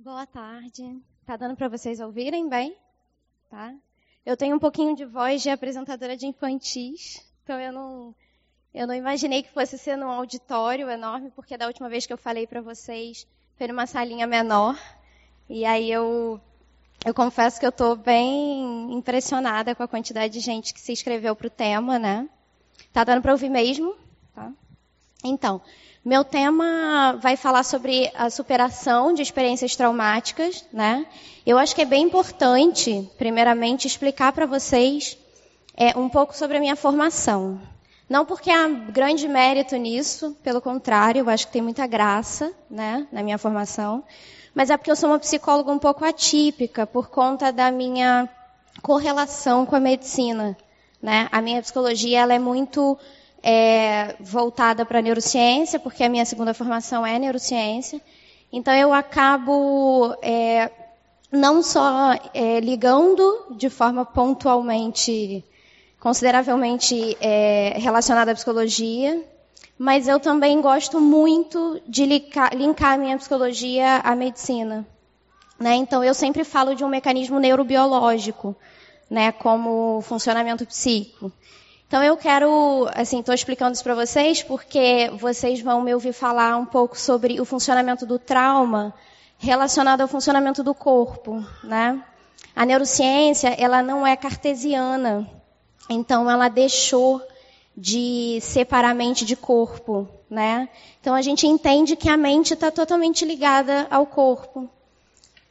Boa tarde. Tá dando para vocês ouvirem bem? Tá? Eu tenho um pouquinho de voz de apresentadora de infantis, então eu não eu não imaginei que fosse ser num auditório enorme, porque da última vez que eu falei para vocês foi numa salinha menor. E aí eu eu confesso que eu estou bem impressionada com a quantidade de gente que se inscreveu para o tema, né? Tá dando para ouvir mesmo? Tá? Então, meu tema vai falar sobre a superação de experiências traumáticas, né? Eu acho que é bem importante, primeiramente, explicar para vocês é, um pouco sobre a minha formação. Não porque há grande mérito nisso, pelo contrário, eu acho que tem muita graça, né, na minha formação. Mas é porque eu sou uma psicóloga um pouco atípica por conta da minha correlação com a medicina, né? A minha psicologia ela é muito é, voltada para neurociência, porque a minha segunda formação é neurociência. Então eu acabo é, não só é, ligando de forma pontualmente, consideravelmente é, relacionada à psicologia, mas eu também gosto muito de linkar, linkar a minha psicologia à medicina. Né? Então eu sempre falo de um mecanismo neurobiológico, né, como funcionamento psíquico. Então eu quero, assim, estou explicando isso para vocês porque vocês vão me ouvir falar um pouco sobre o funcionamento do trauma relacionado ao funcionamento do corpo, né? A neurociência, ela não é cartesiana, então ela deixou de separar mente de corpo, né? Então a gente entende que a mente está totalmente ligada ao corpo.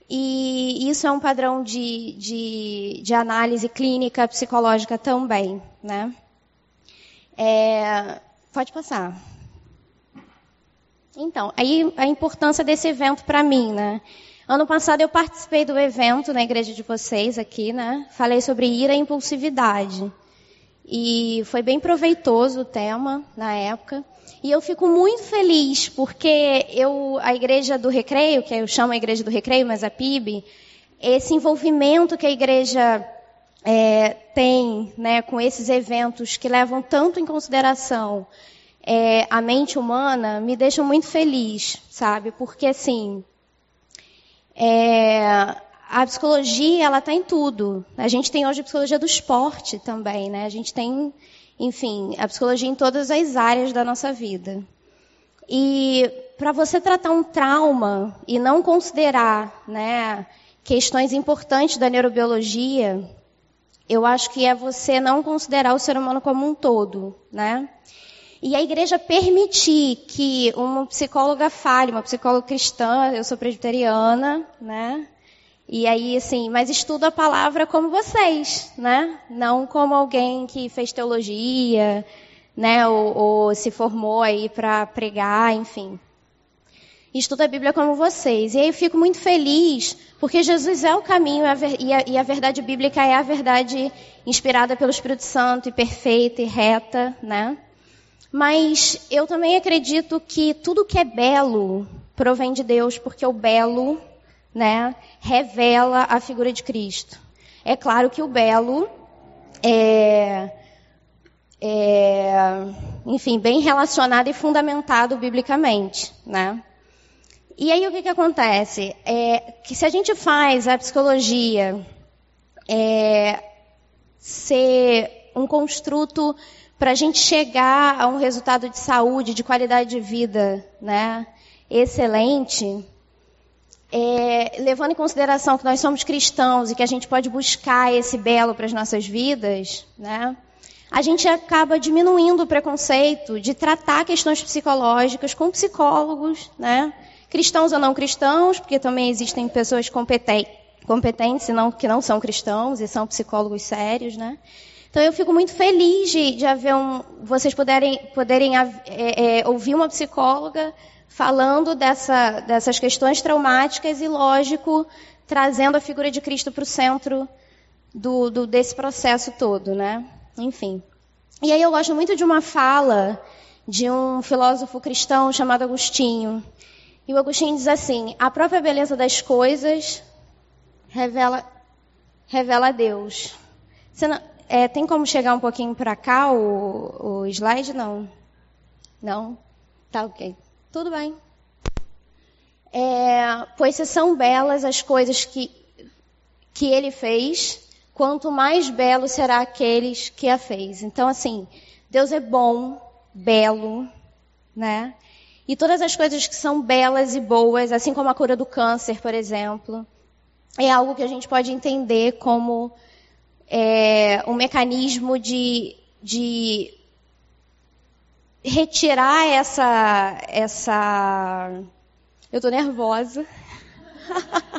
E isso é um padrão de, de, de análise clínica psicológica também, né? É, pode passar. Então, aí a importância desse evento para mim, né? Ano passado eu participei do evento na igreja de vocês aqui, né? Falei sobre ira e impulsividade. E foi bem proveitoso o tema na época. E eu fico muito feliz porque eu, a igreja do Recreio, que eu chamo a igreja do Recreio, mas a PIB, esse envolvimento que a igreja é, tem né, com esses eventos que levam tanto em consideração é, a mente humana me deixam muito feliz, sabe? Porque assim, é, a psicologia ela está em tudo. A gente tem hoje a psicologia do esporte também, né? A gente tem, enfim, a psicologia em todas as áreas da nossa vida. E para você tratar um trauma e não considerar, né, questões importantes da neurobiologia, eu acho que é você não considerar o ser humano como um todo, né? E a igreja permitir que uma psicóloga fale, uma psicóloga cristã, eu sou presbiteriana, né? E aí, assim, mas estudo a palavra como vocês, né? Não como alguém que fez teologia, né? Ou, ou se formou aí para pregar, enfim estudo a Bíblia como vocês. E aí eu fico muito feliz, porque Jesus é o caminho e a, e a verdade bíblica é a verdade inspirada pelo Espírito Santo e perfeita e reta, né? Mas eu também acredito que tudo que é belo provém de Deus, porque o belo, né, revela a figura de Cristo. É claro que o belo é, é enfim, bem relacionado e fundamentado biblicamente, né? E aí o que, que acontece? É que se a gente faz a psicologia é, ser um construto para a gente chegar a um resultado de saúde, de qualidade de vida, né, excelente, é, levando em consideração que nós somos cristãos e que a gente pode buscar esse belo para as nossas vidas, né, a gente acaba diminuindo o preconceito de tratar questões psicológicas com psicólogos, né, cristãos ou não cristãos, porque também existem pessoas competentes, não, que não são cristãos e são psicólogos sérios, né? Então eu fico muito feliz de, de haver um, vocês poderem, poderem é, é, ouvir uma psicóloga falando dessa, dessas questões traumáticas e, lógico, trazendo a figura de Cristo para o centro do, do, desse processo todo, né? Enfim. E aí eu gosto muito de uma fala de um filósofo cristão chamado Agostinho, e o Agostinho diz assim: a própria beleza das coisas revela, revela Deus. Não, é, tem como chegar um pouquinho para cá o, o slide? Não. Não? Tá ok. Tudo bem. É, pois se são belas as coisas que, que ele fez, quanto mais belo será aqueles que a fez. Então, assim, Deus é bom, belo, né? E todas as coisas que são belas e boas, assim como a cura do câncer, por exemplo, é algo que a gente pode entender como é, um mecanismo de, de retirar essa, essa. Eu tô nervosa.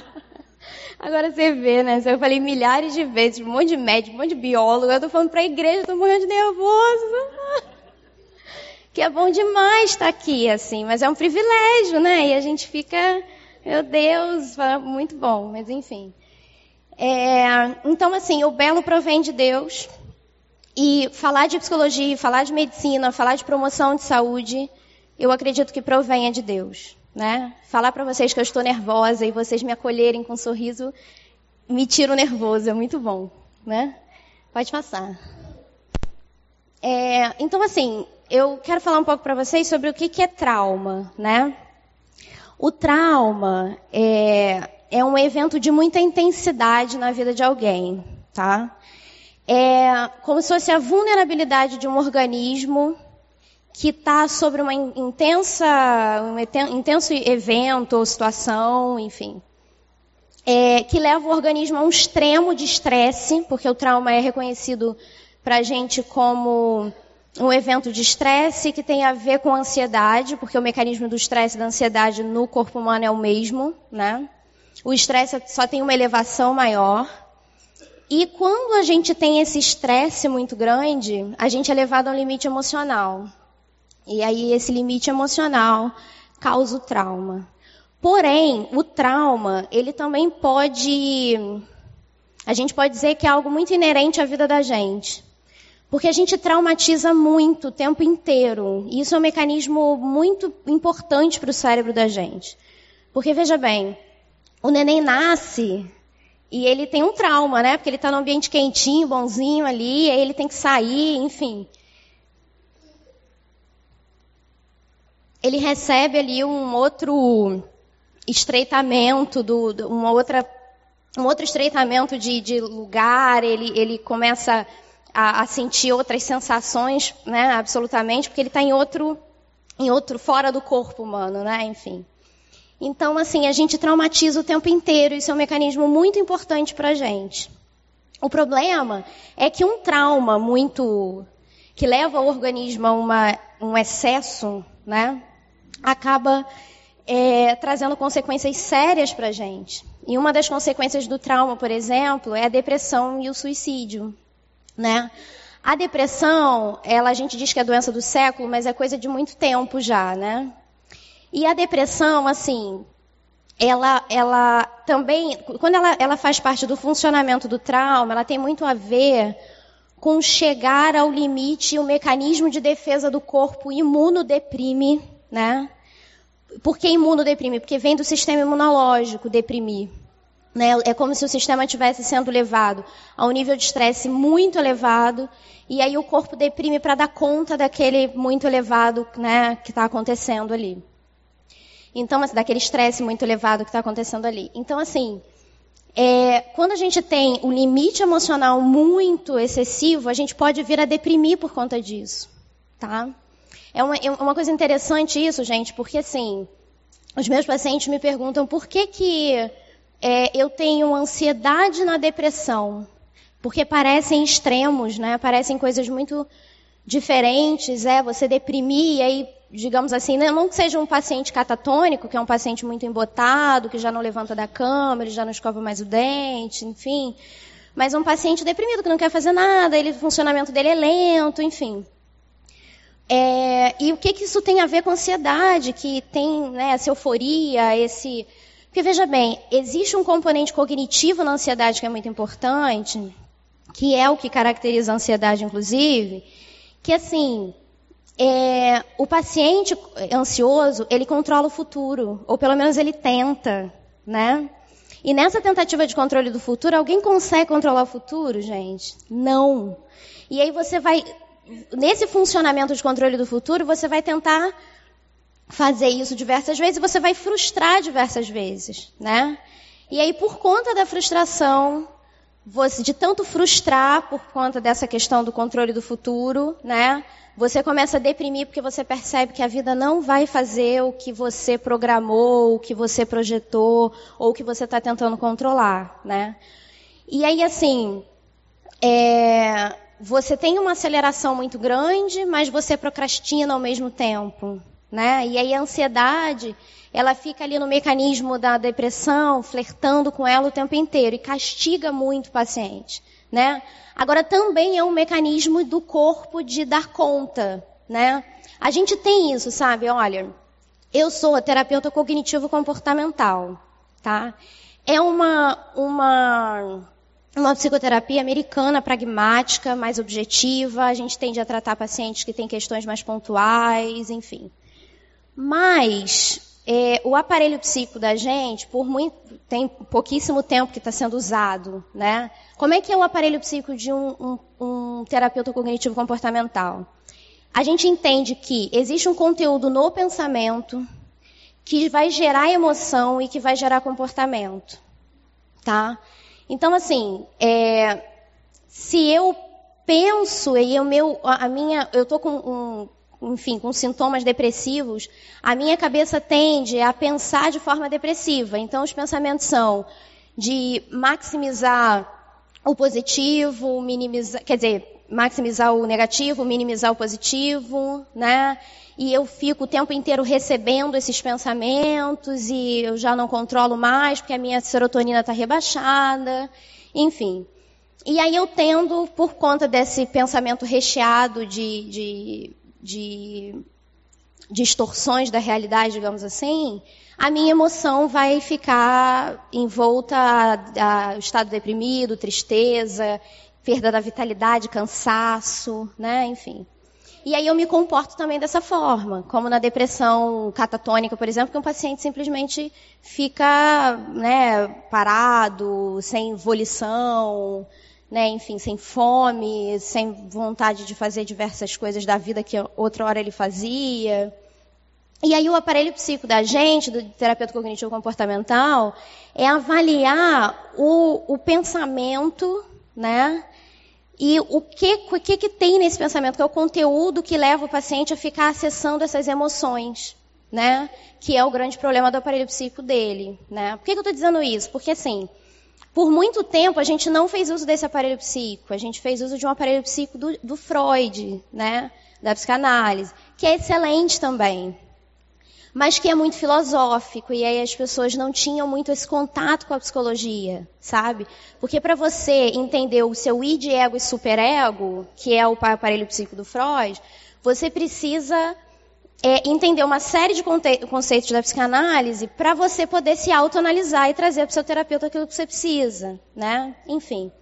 Agora você vê, né? Eu falei milhares de vezes, um monte de médico, um monte de biólogo. Eu tô falando pra igreja, tô morrendo de nervoso. Que é bom demais estar aqui, assim, mas é um privilégio, né? E a gente fica, meu Deus, muito bom, mas enfim. É, então, assim, o belo provém de Deus. E falar de psicologia, falar de medicina, falar de promoção de saúde, eu acredito que provenha de Deus. Né? Falar para vocês que eu estou nervosa e vocês me acolherem com um sorriso me tira o nervoso, é muito bom. Né? Pode passar. É, então, assim, eu quero falar um pouco para vocês sobre o que, que é trauma, né? O trauma é, é um evento de muita intensidade na vida de alguém, tá? É como se fosse a vulnerabilidade de um organismo que está sobre uma intensa, um intenso evento ou situação, enfim, é, que leva o organismo a um extremo de estresse, porque o trauma é reconhecido para a gente como um evento de estresse que tem a ver com ansiedade, porque o mecanismo do estresse e da ansiedade no corpo humano é o mesmo, né? O estresse só tem uma elevação maior. E quando a gente tem esse estresse muito grande, a gente é levado a um limite emocional. E aí esse limite emocional causa o trauma. Porém, o trauma, ele também pode a gente pode dizer que é algo muito inerente à vida da gente. Porque a gente traumatiza muito o tempo inteiro. E isso é um mecanismo muito importante para o cérebro da gente. Porque veja bem, o neném nasce e ele tem um trauma, né? Porque ele está num ambiente quentinho, bonzinho ali, aí ele tem que sair, enfim. Ele recebe ali um outro estreitamento, do, do uma outra, um outro estreitamento de, de lugar, ele, ele começa a, a, sentir outras sensações, né? Absolutamente, porque ele está em outro, em outro, fora do corpo humano, né? Enfim. Então, assim, a gente traumatiza o tempo inteiro. Isso é um mecanismo muito importante para a gente. O problema é que um trauma muito que leva o organismo a uma, um excesso, né, acaba é, trazendo consequências sérias para a gente. E uma das consequências do trauma, por exemplo, é a depressão e o suicídio, né? A depressão, ela a gente diz que é doença do século, mas é coisa de muito tempo já, né? E a depressão, assim, ela, ela também, quando ela, ela faz parte do funcionamento do trauma, ela tem muito a ver com chegar ao limite o mecanismo de defesa do corpo imunodeprime, né? Por que imunodeprime? Porque vem do sistema imunológico deprimir. Né? É como se o sistema estivesse sendo levado a um nível de estresse muito elevado e aí o corpo deprime para dar conta daquele muito elevado né, que está acontecendo ali. Então, assim, daquele estresse muito elevado que está acontecendo ali. Então, assim, é, quando a gente tem um limite emocional muito excessivo, a gente pode vir a deprimir por conta disso, tá? É uma, é uma coisa interessante isso, gente, porque assim, os meus pacientes me perguntam por que que é, eu tenho ansiedade na depressão, porque parecem extremos, né? Parecem coisas muito diferentes, é você deprimir e aí digamos assim, né, não que seja um paciente catatônico, que é um paciente muito embotado, que já não levanta da cama, ele já não escova mais o dente, enfim. Mas um paciente deprimido, que não quer fazer nada, ele, o funcionamento dele é lento, enfim. É, e o que, que isso tem a ver com ansiedade, que tem né, essa euforia, esse. Porque veja bem, existe um componente cognitivo na ansiedade que é muito importante, que é o que caracteriza a ansiedade, inclusive, que assim, é, o paciente ansioso, ele controla o futuro, ou pelo menos ele tenta, né? E nessa tentativa de controle do futuro, alguém consegue controlar o futuro, gente? Não. E aí você vai, nesse funcionamento de controle do futuro, você vai tentar fazer isso diversas vezes e você vai frustrar diversas vezes, né? E aí, por conta da frustração, você, de tanto frustrar por conta dessa questão do controle do futuro, né? Você começa a deprimir porque você percebe que a vida não vai fazer o que você programou, o que você projetou, ou o que você está tentando controlar, né? E aí, assim, é, você tem uma aceleração muito grande, mas você procrastina ao mesmo tempo, né? E aí a ansiedade, ela fica ali no mecanismo da depressão, flertando com ela o tempo inteiro e castiga muito o paciente, né? Agora também é um mecanismo do corpo de dar conta, né? A gente tem isso, sabe? Olha, eu sou terapeuta cognitivo comportamental, tá? É uma uma uma psicoterapia americana, pragmática, mais objetiva. A gente tende a tratar pacientes que têm questões mais pontuais, enfim. Mas é, o aparelho psíquico da gente, por muito, tem pouquíssimo tempo que está sendo usado, né? Como é que é o aparelho psíquico de um, um, um terapeuta cognitivo comportamental? A gente entende que existe um conteúdo no pensamento que vai gerar emoção e que vai gerar comportamento, tá? Então, assim, é, se eu penso e o meu, a minha, eu tô com um, enfim, com sintomas depressivos, a minha cabeça tende a pensar de forma depressiva. Então, os pensamentos são de maximizar o positivo, minimizar, quer dizer, maximizar o negativo, minimizar o positivo, né? e eu fico o tempo inteiro recebendo esses pensamentos e eu já não controlo mais porque a minha serotonina está rebaixada, enfim. E aí eu tendo, por conta desse pensamento recheado de, de, de distorções da realidade, digamos assim, a minha emoção vai ficar envolta a, a estado deprimido, tristeza, perda da vitalidade, cansaço, né, enfim. E aí eu me comporto também dessa forma, como na depressão catatônica, por exemplo, que um paciente simplesmente fica né, parado, sem volição, né, enfim, sem fome, sem vontade de fazer diversas coisas da vida que outra hora ele fazia. E aí o aparelho psíquico da gente, do terapeuta cognitivo comportamental, é avaliar o, o pensamento, né, e o que, o que, que tem nesse pensamento? Que é o conteúdo que leva o paciente a ficar acessando essas emoções, né? Que é o grande problema do aparelho psíquico dele, né? Por que, que eu estou dizendo isso? Porque, assim, por muito tempo a gente não fez uso desse aparelho psíquico. A gente fez uso de um aparelho psíquico do, do Freud, né? Da psicanálise, que é excelente também, mas que é muito filosófico e aí as pessoas não tinham muito esse contato com a psicologia, sabe? Porque para você entender o seu id, ego e superego, que é o aparelho psíquico do Freud, você precisa é, entender uma série de conceitos da psicanálise para você poder se autoanalisar e trazer para o seu terapeuta aquilo que você precisa, né? Enfim.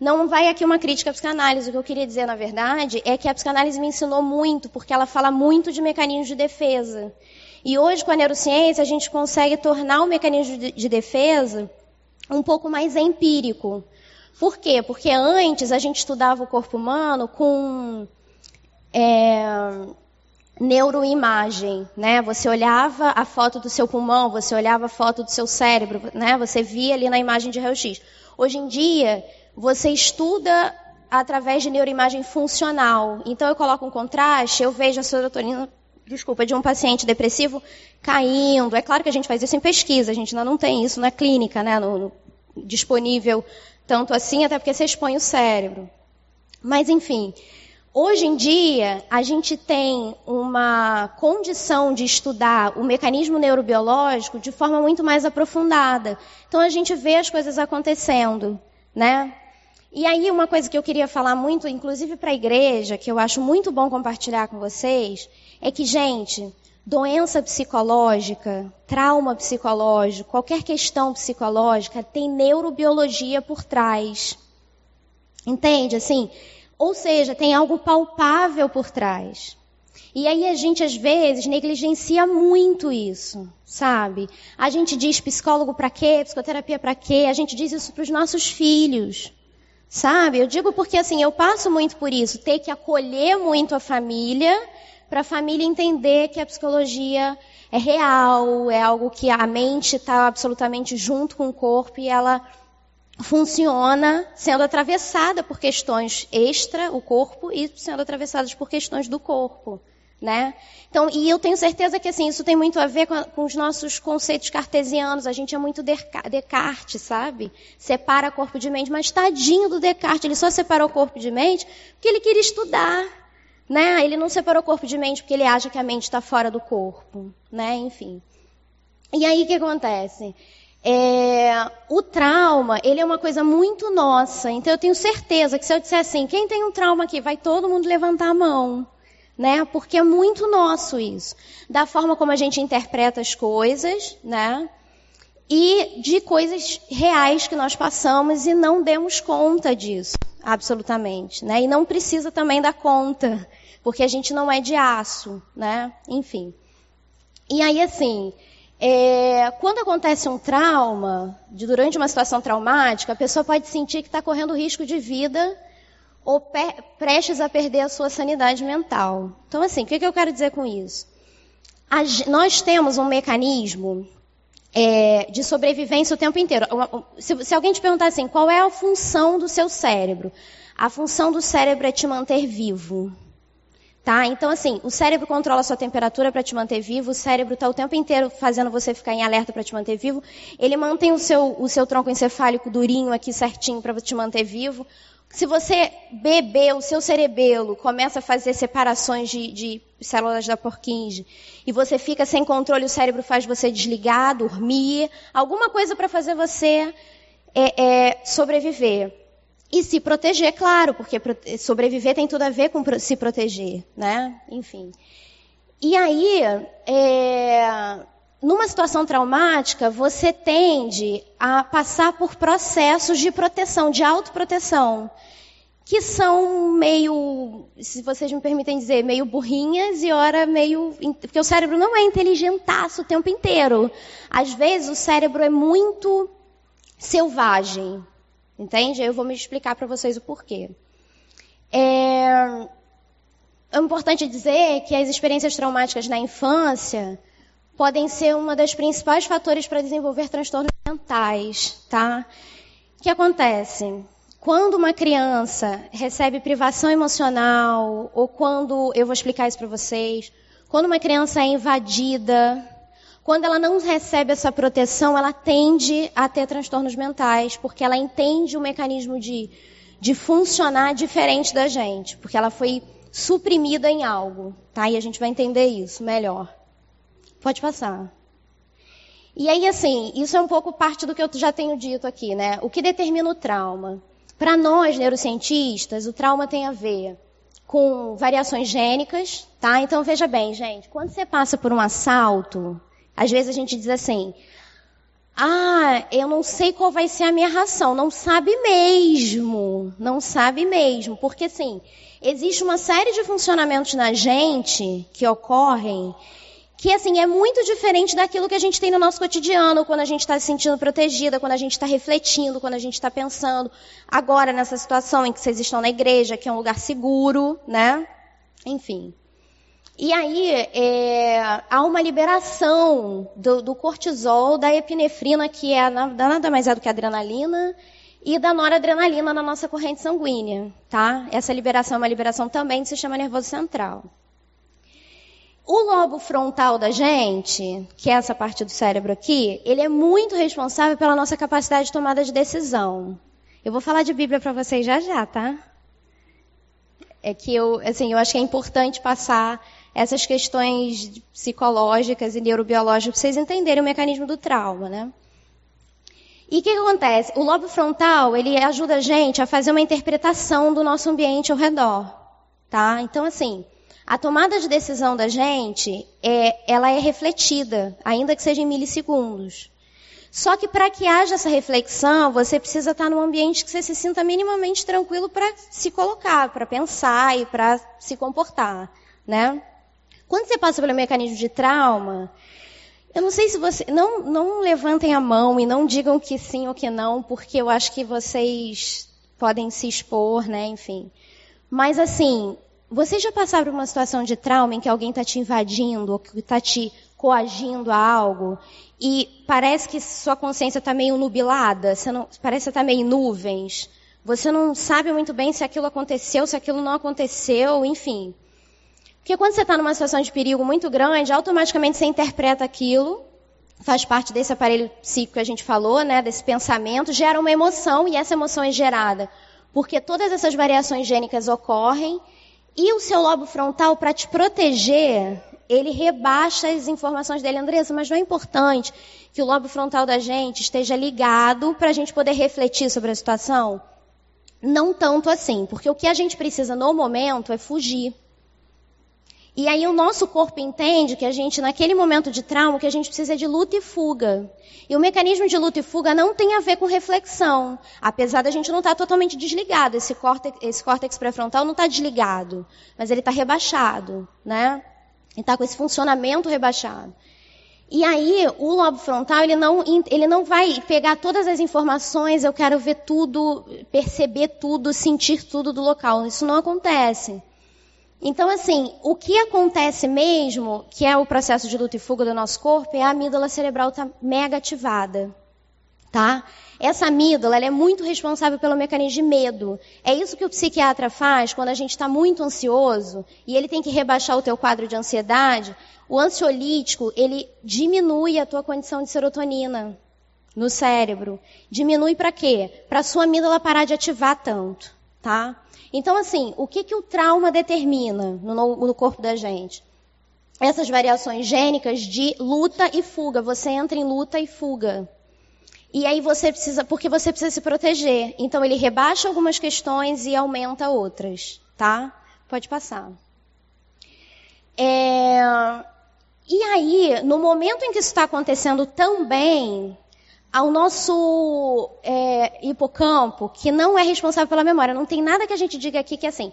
Não vai aqui uma crítica à psicanálise. O que eu queria dizer, na verdade, é que a psicanálise me ensinou muito, porque ela fala muito de mecanismos de defesa. E hoje, com a neurociência, a gente consegue tornar o mecanismo de defesa um pouco mais empírico. Por quê? Porque antes a gente estudava o corpo humano com é, neuroimagem, né? Você olhava a foto do seu pulmão, você olhava a foto do seu cérebro, né? Você via ali na imagem de raio-x. Hoje em dia, você estuda através de neuroimagem funcional. Então eu coloco um contraste, eu vejo a serotonina desculpa, de um paciente depressivo caindo. É claro que a gente faz isso em pesquisa, a gente ainda não tem isso na clínica, né, no, no, disponível tanto assim, até porque você expõe o cérebro. Mas, enfim, hoje em dia, a gente tem uma condição de estudar o mecanismo neurobiológico de forma muito mais aprofundada. Então, a gente vê as coisas acontecendo, né? E aí, uma coisa que eu queria falar muito, inclusive para a igreja, que eu acho muito bom compartilhar com vocês, é que, gente, doença psicológica, trauma psicológico, qualquer questão psicológica tem neurobiologia por trás. Entende? Assim, ou seja, tem algo palpável por trás. E aí a gente às vezes negligencia muito isso, sabe? A gente diz psicólogo para quê, psicoterapia para quê? A gente diz isso para os nossos filhos. Sabe? Eu digo porque assim, eu passo muito por isso, ter que acolher muito a família para a família entender que a psicologia é real, é algo que a mente está absolutamente junto com o corpo e ela funciona sendo atravessada por questões extra, o corpo, e sendo atravessadas por questões do corpo. Né? Então, e eu tenho certeza que assim, isso tem muito a ver com, a, com os nossos conceitos cartesianos. A gente é muito Descartes, sabe? Separa corpo de mente, mas tadinho do Descartes, ele só separou corpo de mente porque ele queria estudar. Né? Ele não separou corpo de mente porque ele acha que a mente está fora do corpo. Né? Enfim. E aí o que acontece? É, o trauma, ele é uma coisa muito nossa. Então eu tenho certeza que se eu disser assim, quem tem um trauma aqui, vai todo mundo levantar a mão né? Porque é muito nosso isso. Da forma como a gente interpreta as coisas, né? E de coisas reais que nós passamos e não demos conta disso, absolutamente, né? E não precisa também dar conta, porque a gente não é de aço, né? Enfim. E aí, assim, é, quando acontece um trauma, de, durante uma situação traumática, a pessoa pode sentir que está correndo risco de vida ou prestes a perder a sua sanidade mental. Então, assim, o que, que eu quero dizer com isso? A, nós temos um mecanismo é, de sobrevivência o tempo inteiro. Se, se, alguém te perguntar assim, qual é a função do seu cérebro? A função do cérebro é te manter vivo. Tá? Então, assim, o cérebro controla a sua temperatura para te manter vivo, o cérebro está o tempo inteiro fazendo você ficar em alerta para te manter vivo, ele mantém o seu, o seu tronco encefálico durinho aqui certinho para te manter vivo, se você beber o seu cerebelo, começa a fazer separações de, de células da Purkinje, e você fica sem controle, o cérebro faz você desligar, dormir, alguma coisa para fazer você é, é, sobreviver. E se proteger, claro, porque sobreviver tem tudo a ver com se proteger, né? Enfim. E aí, é, numa situação traumática, você tende a passar por processos de proteção, de autoproteção, que são meio, se vocês me permitem dizer, meio burrinhas e ora meio. Porque o cérebro não é inteligentaço o tempo inteiro. Às vezes o cérebro é muito selvagem. Entende? Eu vou me explicar para vocês o porquê. É... é importante dizer que as experiências traumáticas na infância podem ser uma das principais fatores para desenvolver transtornos mentais, tá? O que acontece? Quando uma criança recebe privação emocional, ou quando, eu vou explicar isso para vocês, quando uma criança é invadida, quando ela não recebe essa proteção, ela tende a ter transtornos mentais, porque ela entende o mecanismo de, de funcionar diferente da gente, porque ela foi suprimida em algo, tá? E a gente vai entender isso melhor. Pode passar. E aí, assim, isso é um pouco parte do que eu já tenho dito aqui, né? O que determina o trauma? Para nós, neurocientistas, o trauma tem a ver com variações gênicas, tá? Então, veja bem, gente, quando você passa por um assalto, às vezes a gente diz assim, ah, eu não sei qual vai ser a minha ração. Não sabe mesmo. Não sabe mesmo. Porque, assim, existe uma série de funcionamentos na gente que ocorrem que assim é muito diferente daquilo que a gente tem no nosso cotidiano, quando a gente está se sentindo protegida, quando a gente está refletindo, quando a gente está pensando. Agora, nessa situação em que vocês estão na igreja, que é um lugar seguro, né? Enfim. E aí, é, há uma liberação do, do, cortisol, da epinefrina, que é nada mais é do que a adrenalina, e da noradrenalina na nossa corrente sanguínea, tá? Essa liberação é uma liberação também do sistema nervoso central. O lobo frontal da gente, que é essa parte do cérebro aqui, ele é muito responsável pela nossa capacidade de tomada de decisão. Eu vou falar de Bíblia para vocês já já, tá? É que eu, assim, eu acho que é importante passar essas questões psicológicas e neurobiológicas para vocês entenderem o mecanismo do trauma, né? E o que, que, acontece? O lobo frontal, ele ajuda a gente a fazer uma interpretação do nosso ambiente ao redor, tá? Então, assim, a tomada de decisão da gente, é, ela é refletida, ainda que seja em milissegundos. Só que para que haja essa reflexão, você precisa estar num ambiente que você se sinta minimamente tranquilo para se colocar, para pensar e para se comportar, né? Quando você passa pelo mecanismo de trauma, eu não sei se você. Não, não levantem a mão e não digam que sim ou que não, porque eu acho que vocês podem se expor, né? Enfim. Mas assim, Vocês já passaram por uma situação de trauma em que alguém está te invadindo ou que está te coagindo a algo e parece que sua consciência está meio nubilada, você não, parece que está meio em nuvens. Você não sabe muito bem se aquilo aconteceu, se aquilo não aconteceu, enfim. Porque quando você está numa situação de perigo muito grande, automaticamente você interpreta aquilo, faz parte desse aparelho psíquico que a gente falou, né, desse pensamento, gera uma emoção e essa emoção é gerada porque todas essas variações gênicas ocorrem e o seu lobo frontal, para te proteger, ele rebaixa as informações dele. Andressa, mas não é importante que o lobo frontal da gente esteja ligado para a gente poder refletir sobre a situação? Não tanto assim, porque o que a gente precisa no momento é fugir. E aí o nosso corpo entende que a gente, naquele momento de trauma, que a gente precisa de luta e fuga. E o mecanismo de luta e fuga não tem a ver com reflexão. Apesar da gente não estar tá totalmente desligado. Esse córtex, esse córtex pré-frontal não está desligado. Mas ele está rebaixado, né? Ele está com esse funcionamento rebaixado. E aí, o lobo frontal, ele não, ele não vai pegar todas as informações, eu quero ver tudo, perceber tudo, sentir tudo do local. Isso não acontece. Então, assim, o que acontece mesmo, que é o processo de luta e fuga do nosso corpo, é a amígdala cerebral estar tá mega ativada. Tá? Essa amígdala é muito responsável pelo mecanismo de medo. É isso que o psiquiatra faz quando a gente está muito ansioso e ele tem que rebaixar o teu quadro de ansiedade. O ansiolítico, ele diminui a tua condição de serotonina no cérebro. Diminui para quê? Para sua amígdala parar de ativar tanto, tá? Então, assim, o que, que o trauma determina no, no corpo da gente? Essas variações gênicas de luta e fuga. Você entra em luta e fuga. E aí você precisa, porque você precisa se proteger. Então ele rebaixa algumas questões e aumenta outras, tá? Pode passar. É... E aí, no momento em que isso está acontecendo também, ao nosso é, hipocampo, que não é responsável pela memória. Não tem nada que a gente diga aqui que é assim.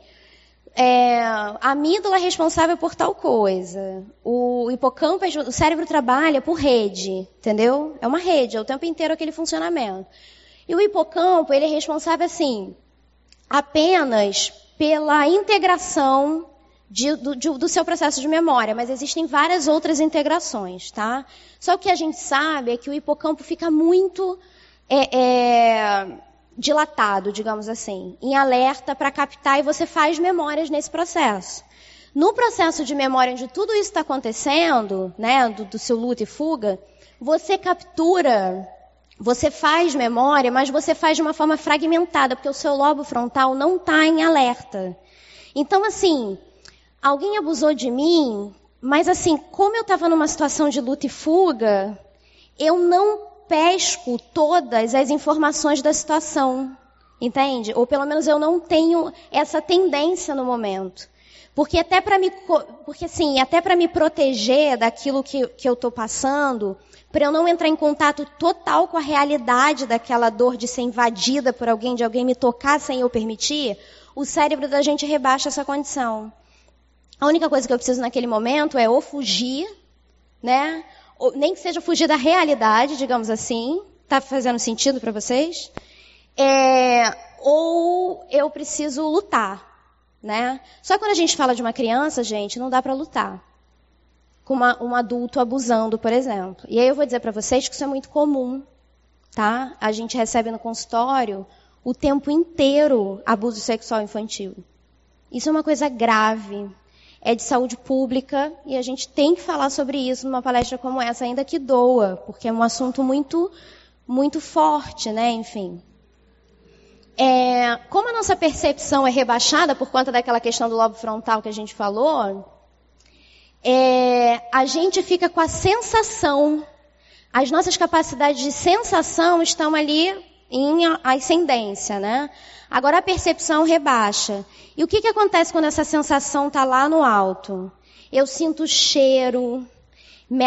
É, a amígdala é responsável por tal coisa. O hipocampo, é, o cérebro trabalha por rede, entendeu? É uma rede, é o tempo inteiro aquele funcionamento. E o hipocampo, ele é responsável, assim, apenas pela integração de, do, de, do, seu processo de memória, mas existem várias outras integrações, tá? Só o que a gente sabe é que o hipocampo fica muito é, é, dilatado, digamos assim, em alerta para captar e você faz memórias nesse processo. No processo de memória onde tudo isso está acontecendo, né, do, do seu luta e fuga, você captura, você faz memória, mas você faz de uma forma fragmentada, porque o seu lobo frontal não está em alerta. Então, assim, alguém abusou de mim, mas assim, como eu estava numa situação de luta e fuga, eu não pesco todas as informações da situação. Entende? Ou pelo menos eu não tenho essa tendência no momento. Porque até para me, porque assim, até para me proteger daquilo que, que eu estou passando, para eu não entrar em contato total com a realidade daquela dor de ser invadida por alguém, de alguém me tocar sem eu permitir, o cérebro da gente rebaixa essa condição. A única coisa que eu preciso naquele momento é ou fugir, né? Ou, nem que seja fugir da realidade, digamos assim. Tá fazendo sentido para vocês? É, ou eu preciso lutar, né? Só que quando a gente fala de uma criança, gente, não dá para lutar. Com uma, um adulto abusando, por exemplo. E aí eu vou dizer para vocês que isso é muito comum, tá? A gente recebe no consultório o tempo inteiro abuso sexual infantil. Isso é uma coisa grave, é de saúde pública e a gente tem que falar sobre isso numa palestra como essa, ainda que doa, porque é um assunto muito, muito forte, né? Enfim. É, como a nossa percepção é rebaixada por conta daquela questão do lobo frontal que a gente falou, é, a gente fica com a sensação, as nossas capacidades de sensação estão ali em ascendência, né? Agora a percepção rebaixa. E o que, que acontece quando essa sensação está lá no alto? Eu sinto cheiro,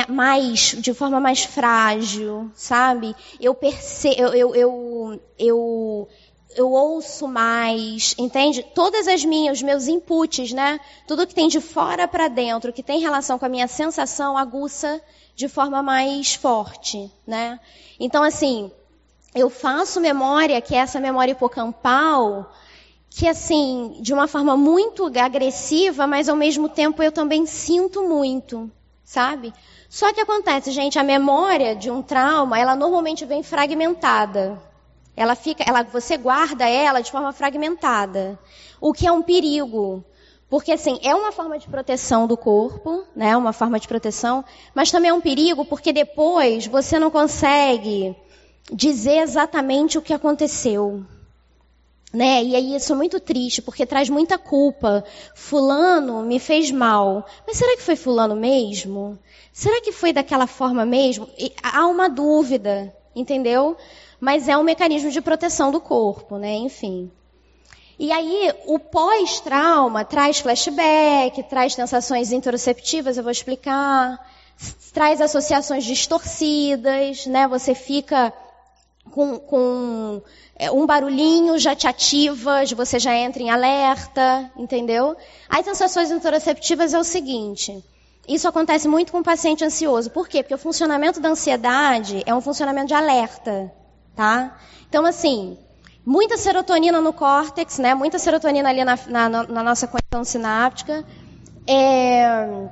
mais de forma mais frágil, sabe? Eu percebo, eu, eu, eu, eu, ouço mais, entende? Todas as minhas, os meus inputs, né? Tudo que tem de fora para dentro, que tem relação com a minha sensação, aguça de forma mais forte, né? Então, assim, eu faço memória, que é essa memória hipocampal, que assim, de uma forma muito agressiva, mas ao mesmo tempo eu também sinto muito, sabe? Só que acontece, gente, a memória de um trauma, ela normalmente vem fragmentada. Ela fica, ela, você guarda ela de forma fragmentada, o que é um perigo, porque assim, é uma forma de proteção do corpo, né? Uma forma de proteção, mas também é um perigo porque depois você não consegue dizer exatamente o que aconteceu. Né? E aí isso é muito triste, porque traz muita culpa. Fulano me fez mal. Mas será que foi fulano mesmo? Será que foi daquela forma mesmo? E há uma dúvida, entendeu? Mas é um mecanismo de proteção do corpo, né? Enfim. E aí, o pós-trauma traz flashback, traz sensações interoceptivas, eu vou explicar, traz associações distorcidas, né? Você fica com, com é, um barulhinho já te ativa, você já entra em alerta, entendeu? As sensações interoceptivas é o seguinte. Isso acontece muito com o paciente ansioso. Por quê? Porque o funcionamento da ansiedade é um funcionamento de alerta, tá? Então, assim, muita serotonina no córtex, né? Muita serotonina ali na, na, na nossa conexão sináptica. É,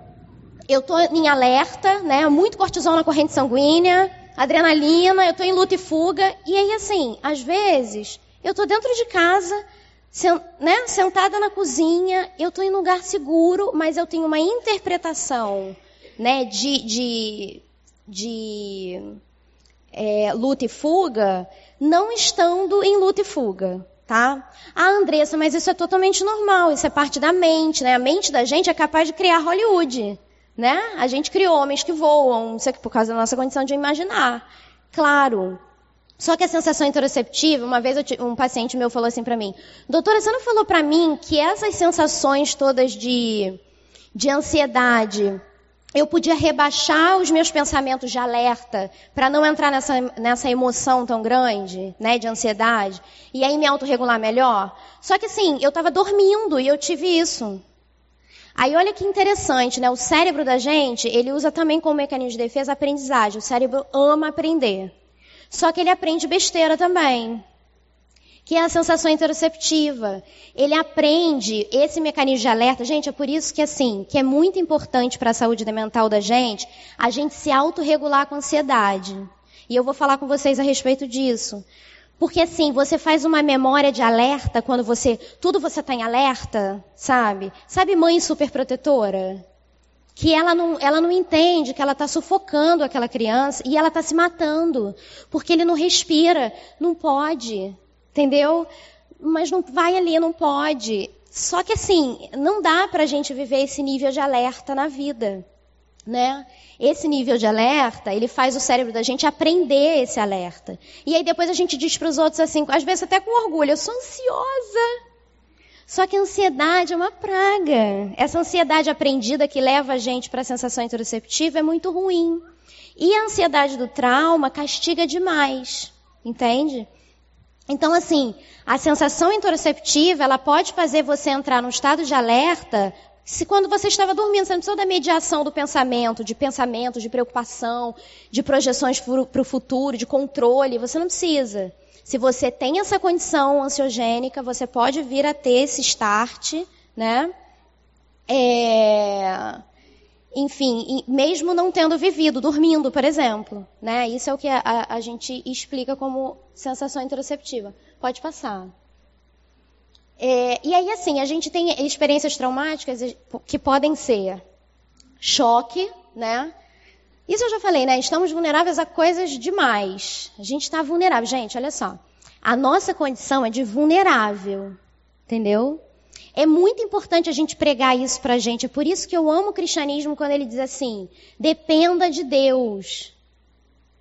eu estou em alerta, né? Muito cortisol na corrente sanguínea adrenalina, eu estou em luta e fuga. E aí, assim, às vezes, eu estou dentro de casa, né, sentada na cozinha, eu estou em lugar seguro, mas eu tenho uma interpretação né, de, de, de é, luta e fuga, não estando em luta e fuga. Tá? Ah, Andressa, mas isso é totalmente normal, isso é parte da mente, né? A mente da gente é capaz de criar Hollywood né? A gente criou homens que voam, isso aqui por causa da nossa condição de imaginar. Claro. Só que a sensação interoceptiva, uma vez um paciente meu falou assim para mim, doutora, você não falou para mim que essas sensações todas de, de ansiedade, eu podia rebaixar os meus pensamentos de alerta para não entrar nessa, nessa emoção tão grande, né, de ansiedade, e aí me autorregular melhor? Só que assim, eu estava dormindo e eu tive isso. Aí olha que interessante, né? O cérebro da gente, ele usa também como mecanismo de defesa a aprendizagem. O cérebro ama aprender. Só que ele aprende besteira também. Que é a sensação interoceptiva. Ele aprende esse mecanismo de alerta. Gente, é por isso que assim, que é muito importante para a saúde mental da gente, a gente se autorregular com ansiedade. E eu vou falar com vocês a respeito disso. Porque assim, você faz uma memória de alerta quando você. Tudo você está em alerta, sabe? Sabe mãe superprotetora? Que ela não, ela não entende que ela está sufocando aquela criança e ela está se matando. Porque ele não respira. Não pode. Entendeu? Mas não vai ali, não pode. Só que assim, não dá para a gente viver esse nível de alerta na vida. Né? Esse nível de alerta, ele faz o cérebro da gente aprender esse alerta. E aí depois a gente diz para os outros assim, às vezes até com orgulho, eu sou ansiosa. Só que a ansiedade é uma praga. Essa ansiedade aprendida que leva a gente para a sensação interoceptiva é muito ruim. E a ansiedade do trauma castiga demais. Entende? Então, assim, a sensação interoceptiva, ela pode fazer você entrar num estado de alerta se quando você estava dormindo, você não precisou da mediação do pensamento, de pensamento, de preocupação, de projeções para o futuro, de controle, você não precisa. Se você tem essa condição ansiogênica, você pode vir a ter esse start, né? É... Enfim, mesmo não tendo vivido, dormindo, por exemplo. Né? Isso é o que a, a, gente explica como sensação interoceptiva. Pode passar. É, e aí, assim, a gente tem experiências traumáticas que podem ser choque, né? Isso eu já falei, né? Estamos vulneráveis a coisas demais. A gente está vulnerável. Gente, olha só. A nossa condição é de vulnerável. Entendeu? É muito importante a gente pregar isso pra gente. É por isso que eu amo o cristianismo quando ele diz assim: dependa de Deus.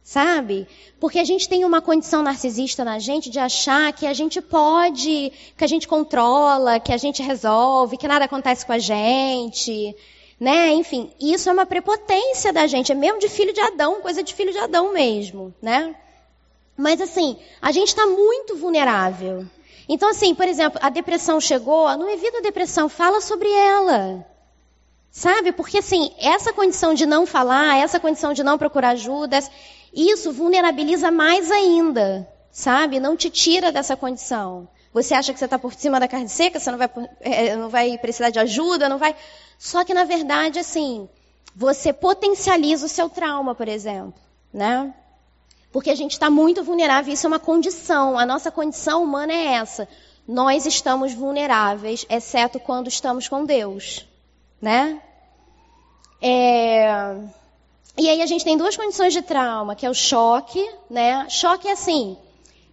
Sabe? Porque a gente tem uma condição narcisista na gente de achar que a gente pode, que a gente controla, que a gente resolve, que nada acontece com a gente, né? Enfim, isso é uma prepotência da gente, é mesmo de filho de Adão, coisa de filho de Adão mesmo, né? Mas assim, a gente está muito vulnerável. Então, assim, por exemplo, a depressão chegou, não evita a depressão, fala sobre ela. Sabe? Porque assim, essa condição de não falar, essa condição de não procurar ajuda, isso vulnerabiliza mais ainda, sabe? Não te tira dessa condição. Você acha que você está por cima da carne seca, você não vai, é, não vai precisar de ajuda, não vai. Só que na verdade, assim, você potencializa o seu trauma, por exemplo, né? Porque a gente está muito vulnerável, isso é uma condição. A nossa condição humana é essa. Nós estamos vulneráveis, exceto quando estamos com Deus, né? É... E aí a gente tem duas condições de trauma, que é o choque, né? Choque é assim,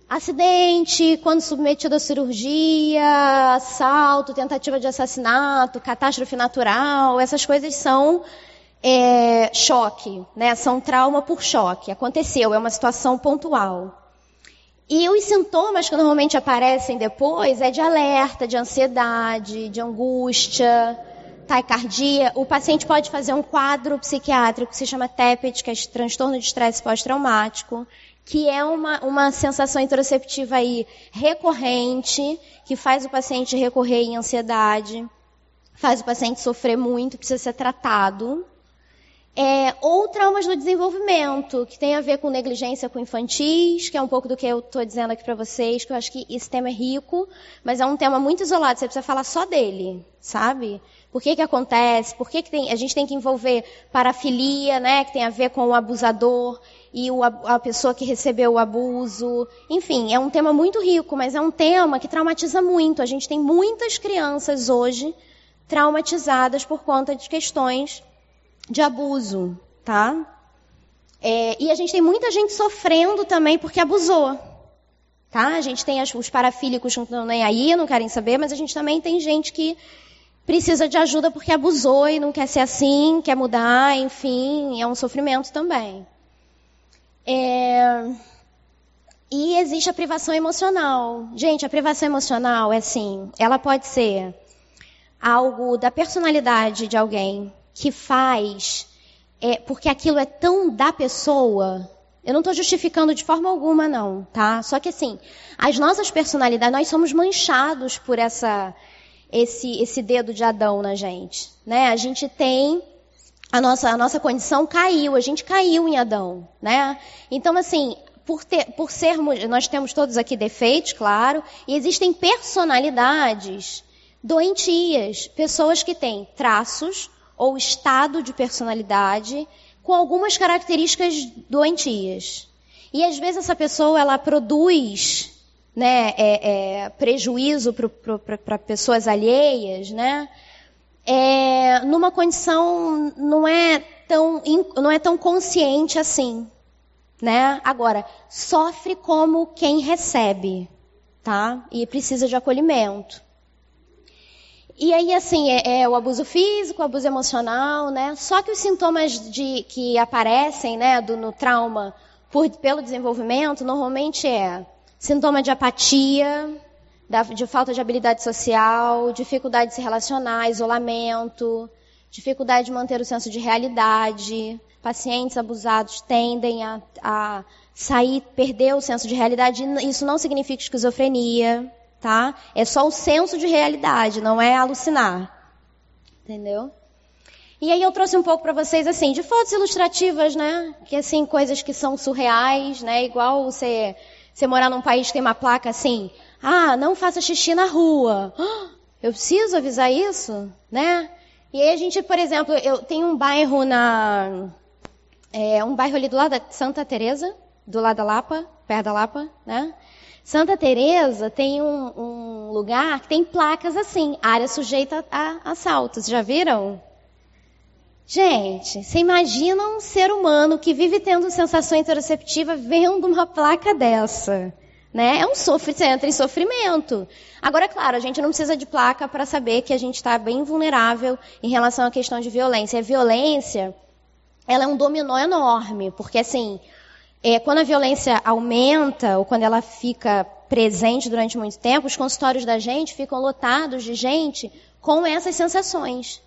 acidente, quando submetido à cirurgia, assalto, tentativa de assassinato, catástrofe natural, essas coisas são é, choque, né? São trauma por choque. Aconteceu, é uma situação pontual. E os sintomas que normalmente aparecem depois é de alerta, de ansiedade, de angústia, taquicardia. O paciente pode fazer um quadro psiquiátrico que se chama TEPET, que é transtorno de estresse pós-traumático, que é uma, uma sensação interoceptiva aí recorrente, que faz o paciente recorrer em ansiedade, faz o paciente sofrer muito, precisa ser tratado. É, ou traumas do desenvolvimento, que tem a ver com negligência com infantis, que é um pouco do que eu estou dizendo aqui para vocês, que eu acho que esse tema é rico, mas é um tema muito isolado, você precisa falar só dele, sabe? Por que que acontece? Por que, que tem, a gente tem que envolver parafilia, né, que tem a ver com o abusador e o, a pessoa que recebeu o abuso. Enfim, é um tema muito rico, mas é um tema que traumatiza muito. A gente tem muitas crianças hoje traumatizadas por conta de questões de abuso, tá? É, e a gente tem muita gente sofrendo também porque abusou. Tá? A gente tem as, os parafílicos não estão nem aí, não querem saber, mas a gente também tem gente que precisa de ajuda porque abusou e não quer ser assim, quer mudar, enfim, é um sofrimento também. É... E existe a privação emocional. Gente, a privação emocional é assim, ela pode ser algo da personalidade de alguém que faz é, porque aquilo é tão da pessoa. Eu não estou justificando de forma alguma, não, tá? Só que assim, as nossas personalidades, nós somos manchados por essa, esse, esse dedo de Adão na gente, né? A gente tem a nossa, a nossa condição caiu, a gente caiu em Adão, né? Então, assim, por, ter, por sermos, nós temos todos aqui defeitos, claro, e existem personalidades doentias, pessoas que têm traços ou estado de personalidade com algumas características doentias. E às vezes essa pessoa ela produz né, é, é, prejuízo para pessoas alheias, né? É, numa condição não é tão não é tão consciente assim, né? Agora sofre como quem recebe, tá? E precisa de acolhimento. E aí, assim, é, é, o abuso físico, o abuso emocional, né? Só que os sintomas de, que aparecem, né, do, no trauma por, pelo desenvolvimento, normalmente é sintoma de apatia, da, de falta de habilidade social, dificuldade de se relacionar, isolamento, dificuldade de manter o senso de realidade. Pacientes abusados tendem a, a sair, perder o senso de realidade. Isso não significa esquizofrenia tá? É só o senso de realidade, não é alucinar. Entendeu? E aí eu trouxe um pouco para vocês assim, de fotos ilustrativas, né? Que assim, coisas que são surreais, né? Igual você, você morar num país que tem uma placa assim, ah, não faça xixi na rua. Eu preciso avisar isso, né? E aí a gente, por exemplo, eu tenho um bairro na é, um bairro ali do lado da Santa Teresa, do lado da Lapa, perto da Lapa, né? Santa Teresa tem um, um, lugar que tem placas assim, área sujeita a assaltos. Já viram? Gente, você imagina um ser humano que vive tendo sensação interoceptiva vendo uma placa dessa. Né? É um sofrimento, em sofrimento. Agora, claro, a gente não precisa de placa para saber que a gente está bem vulnerável em relação à questão de violência. A violência, ela é um dominó enorme, porque assim, é, quando a violência aumenta ou quando ela fica presente durante muito tempo, os consultórios da gente ficam lotados de gente com essas sensações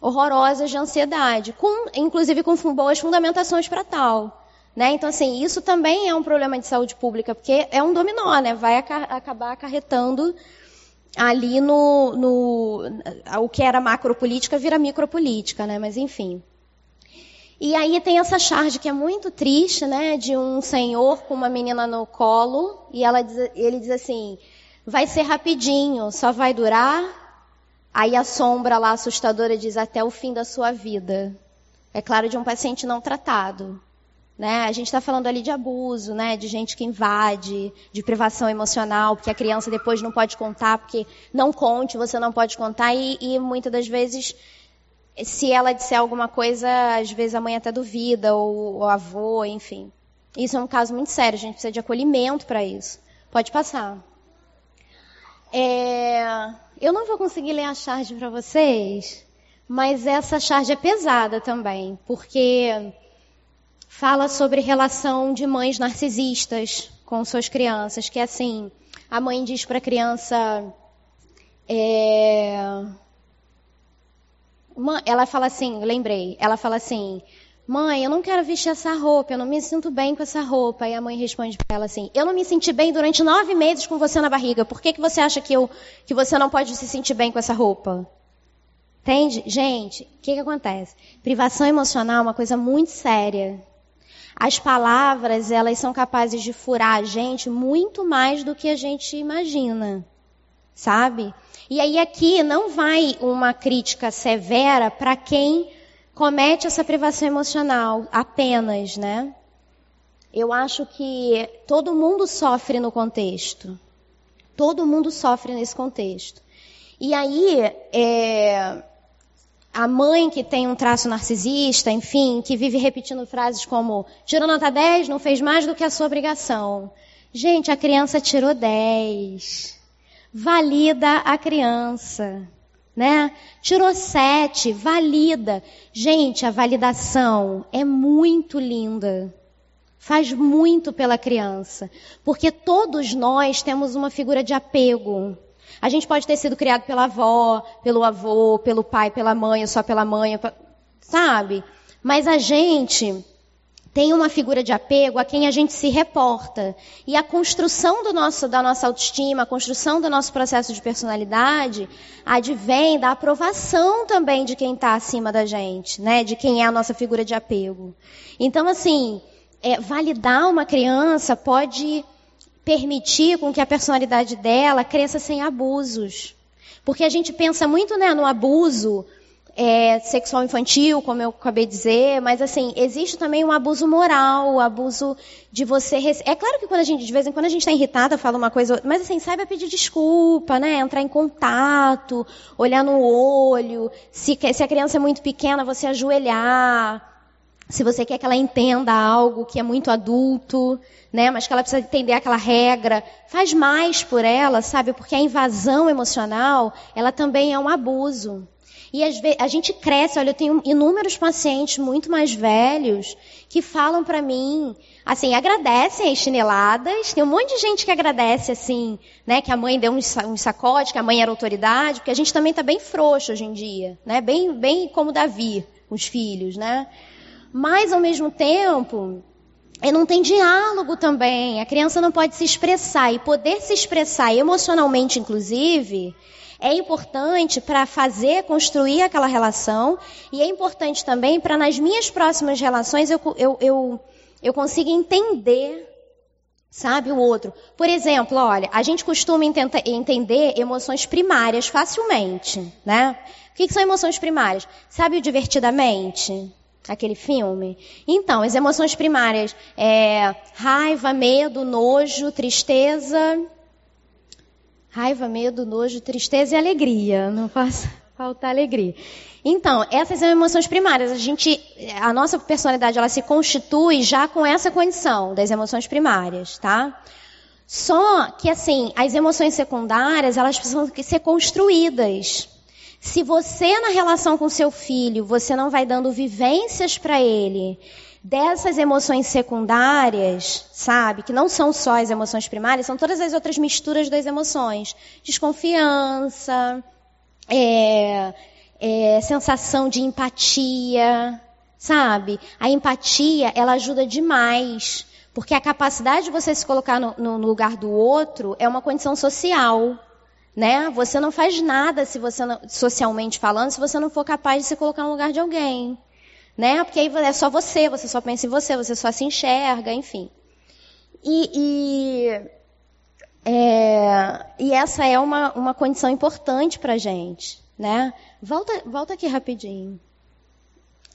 horrorosas de ansiedade, com, inclusive com boas fundamentações para tal. Né? Então, assim, isso também é um problema de saúde pública, porque é um dominó, né? vai acabar acarretando ali no, no. O que era macropolítica vira micropolítica, né? Mas, enfim. E aí tem essa charge que é muito triste, né? De um senhor com uma menina no colo, e ela diz, ele diz assim: vai ser rapidinho, só vai durar. Aí a sombra lá assustadora diz até o fim da sua vida. É claro, de um paciente não tratado. Né? A gente está falando ali de abuso, né? de gente que invade, de privação emocional, porque a criança depois não pode contar, porque não conte, você não pode contar, e, e muitas das vezes, se ela disser alguma coisa, às vezes a mãe até duvida, ou o avô, enfim. Isso é um caso muito sério, a gente precisa de acolhimento para isso. Pode passar. É... Eu não vou conseguir ler a charge para vocês, mas essa charge é pesada também, porque fala sobre relação de mães narcisistas com suas crianças, que é assim, a mãe diz para a criança, é... ela fala assim, lembrei, ela fala assim, mãe, eu não quero vestir essa roupa, eu não me sinto bem com essa roupa. E a mãe responde para ela assim, eu não me senti bem durante nove meses com você na barriga, por que, que você acha que, eu, que você não pode se sentir bem com essa roupa? Entende? Gente, o que, que acontece? Privação emocional é uma coisa muito séria. As palavras, elas são capazes de furar a gente muito mais do que a gente imagina. Sabe? E aí aqui não vai uma crítica severa para quem comete essa privação emocional apenas, né? Eu acho que todo mundo sofre no contexto. Todo mundo sofre nesse contexto. E aí, é, a mãe que tem um traço narcisista, enfim, que vive repetindo frases como tirou nota 10, não fez mais do que a sua obrigação. Gente, a criança tirou 10. Valida a criança, né? Tirou 7, valida. Gente, a validação é muito linda. Faz muito pela criança, porque todos nós temos uma figura de apego. A gente pode ter sido criado pela avó, pelo avô, pelo pai, pela mãe, só pela mãe, sabe? Mas a gente tem uma figura de apego a quem a gente se reporta. E a construção nosso, da nossa autoestima, a construção do nosso processo de personalidade, advém da aprovação também de quem está acima da gente, né? De quem é a nossa figura de apego. Então, assim, é, validar uma criança pode permitir com que a personalidade dela cresça sem abusos. Porque a gente pensa muito né, no abuso é, sexual infantil, como eu acabei de dizer, mas assim, existe também um abuso moral, o abuso de você. Rece... É claro que quando a gente, de vez em quando a gente está irritada, fala uma coisa, mas assim, saiba pedir desculpa, né? Entrar em contato, olhar no olho. Se, se a criança é muito pequena, você ajoelhar. Se você quer que ela entenda algo que é muito adulto, né, mas que ela precisa entender aquela regra, faz mais por ela, sabe? Porque a invasão emocional, ela também é um abuso. E às vezes, a gente cresce, olha, eu tenho inúmeros pacientes muito mais velhos que falam para mim, assim, agradecem as chineladas. Tem um monte de gente que agradece, assim, né, que a mãe deu um sacode, que a mãe era autoridade, porque a gente também está bem frouxo hoje em dia, né, bem, bem como Davi, os filhos, né. Mas, ao mesmo tempo, não tem diálogo também. A criança não pode se expressar. E poder se expressar emocionalmente, inclusive, é importante para fazer, construir aquela relação. E é importante também para, nas minhas próximas relações, eu, eu, eu, eu consiga entender sabe, o outro. Por exemplo, olha, a gente costuma entender emoções primárias facilmente, né? O que, que são emoções primárias? Sabe o divertidamente? aquele filme? Então, as emoções primárias é raiva, medo, nojo, tristeza. Raiva, medo, nojo, tristeza e alegria. Não posso faltar alegria. Então, essas são emoções primárias. A gente, a nossa personalidade, ela se constitui já com essa condição das emoções primárias, tá? Só que, assim, as emoções secundárias, elas precisam ser construídas. Se você, na relação com seu filho, você não vai dando vivências para ele dessas emoções secundárias, sabe? Que não são só as emoções primárias, são todas as outras misturas das emoções. Desconfiança, é, é, sensação de empatia, sabe? A empatia, ela ajuda demais. Porque a capacidade de você se colocar no, no lugar do outro é uma condição social né? Você não faz nada se você não, socialmente falando, se você não for capaz de se colocar no lugar de alguém, né? Porque aí é só você, você só pensa em você, você só se enxerga, enfim. E, e É, e essa é uma, uma condição importante para gente, né? Volta, volta aqui rapidinho.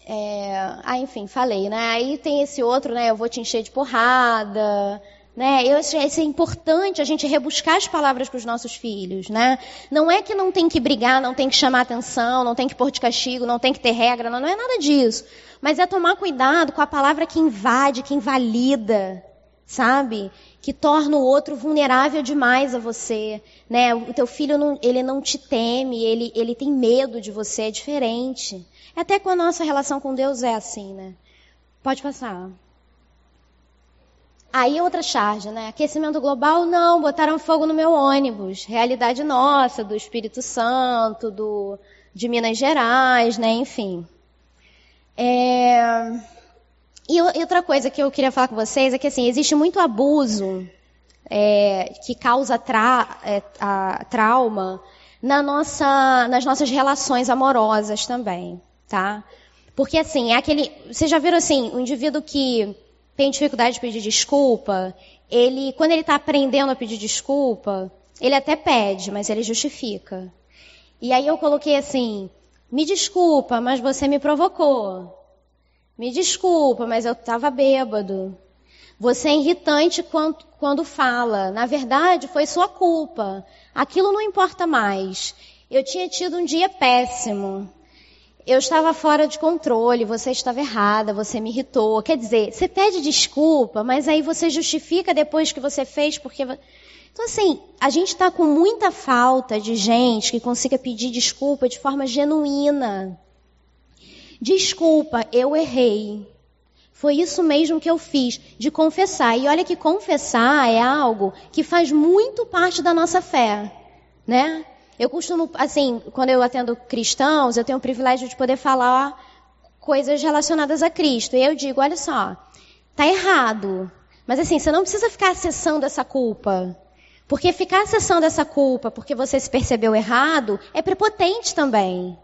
É, ah, enfim, falei, né? Aí tem esse outro, né? Eu vou te encher de porrada, né? Eu acho é importante a gente rebuscar as palavras para os nossos filhos, né? Não é que não tem que brigar, não tem que chamar atenção, não tem que pôr de castigo, não tem que ter regra, não, não é nada disso. Mas é tomar cuidado com a palavra que invade, que invalida, sabe? Que torna o outro vulnerável demais a você, né? O teu filho não, ele não te teme, ele, ele tem medo de você, é diferente. Até com a nossa relação com Deus é assim, né? Pode passar. Aí outra charge, né? Aquecimento global, não, botaram fogo no meu ônibus. Realidade nossa, do Espírito Santo, do, de Minas Gerais, né? Enfim. É... E outra coisa que eu queria falar com vocês é que, assim, existe muito abuso é, que causa tra é, a, trauma na nossa, nas nossas relações amorosas também, tá? Porque, assim, é aquele... Vocês já viram, assim, o indivíduo que tem dificuldade de pedir desculpa, ele, quando ele está aprendendo a pedir desculpa, ele até pede, mas ele justifica. E aí eu coloquei assim, me desculpa, mas você me provocou. Me desculpa, mas eu estava bêbado. Você é irritante quando, quando fala. Na verdade, foi sua culpa. Aquilo não importa mais. Eu tinha tido um dia péssimo eu estava fora de controle, você estava errada, você me irritou. Quer dizer, você pede desculpa, mas aí você justifica depois que você fez porque. Então, assim, a gente está com muita falta de gente que consiga pedir desculpa de forma genuína. Desculpa, eu errei. Foi isso mesmo que eu fiz, de confessar. E olha que confessar é algo que faz muito parte da nossa fé, né? Eu costumo, assim, quando eu atendo cristãos, eu tenho o privilégio de poder falar coisas relacionadas a Cristo. E eu digo, olha só, tá errado. Mas assim, você não precisa ficar acessando essa culpa. Porque ficar acessando essa culpa porque você se percebeu errado é prepotente também.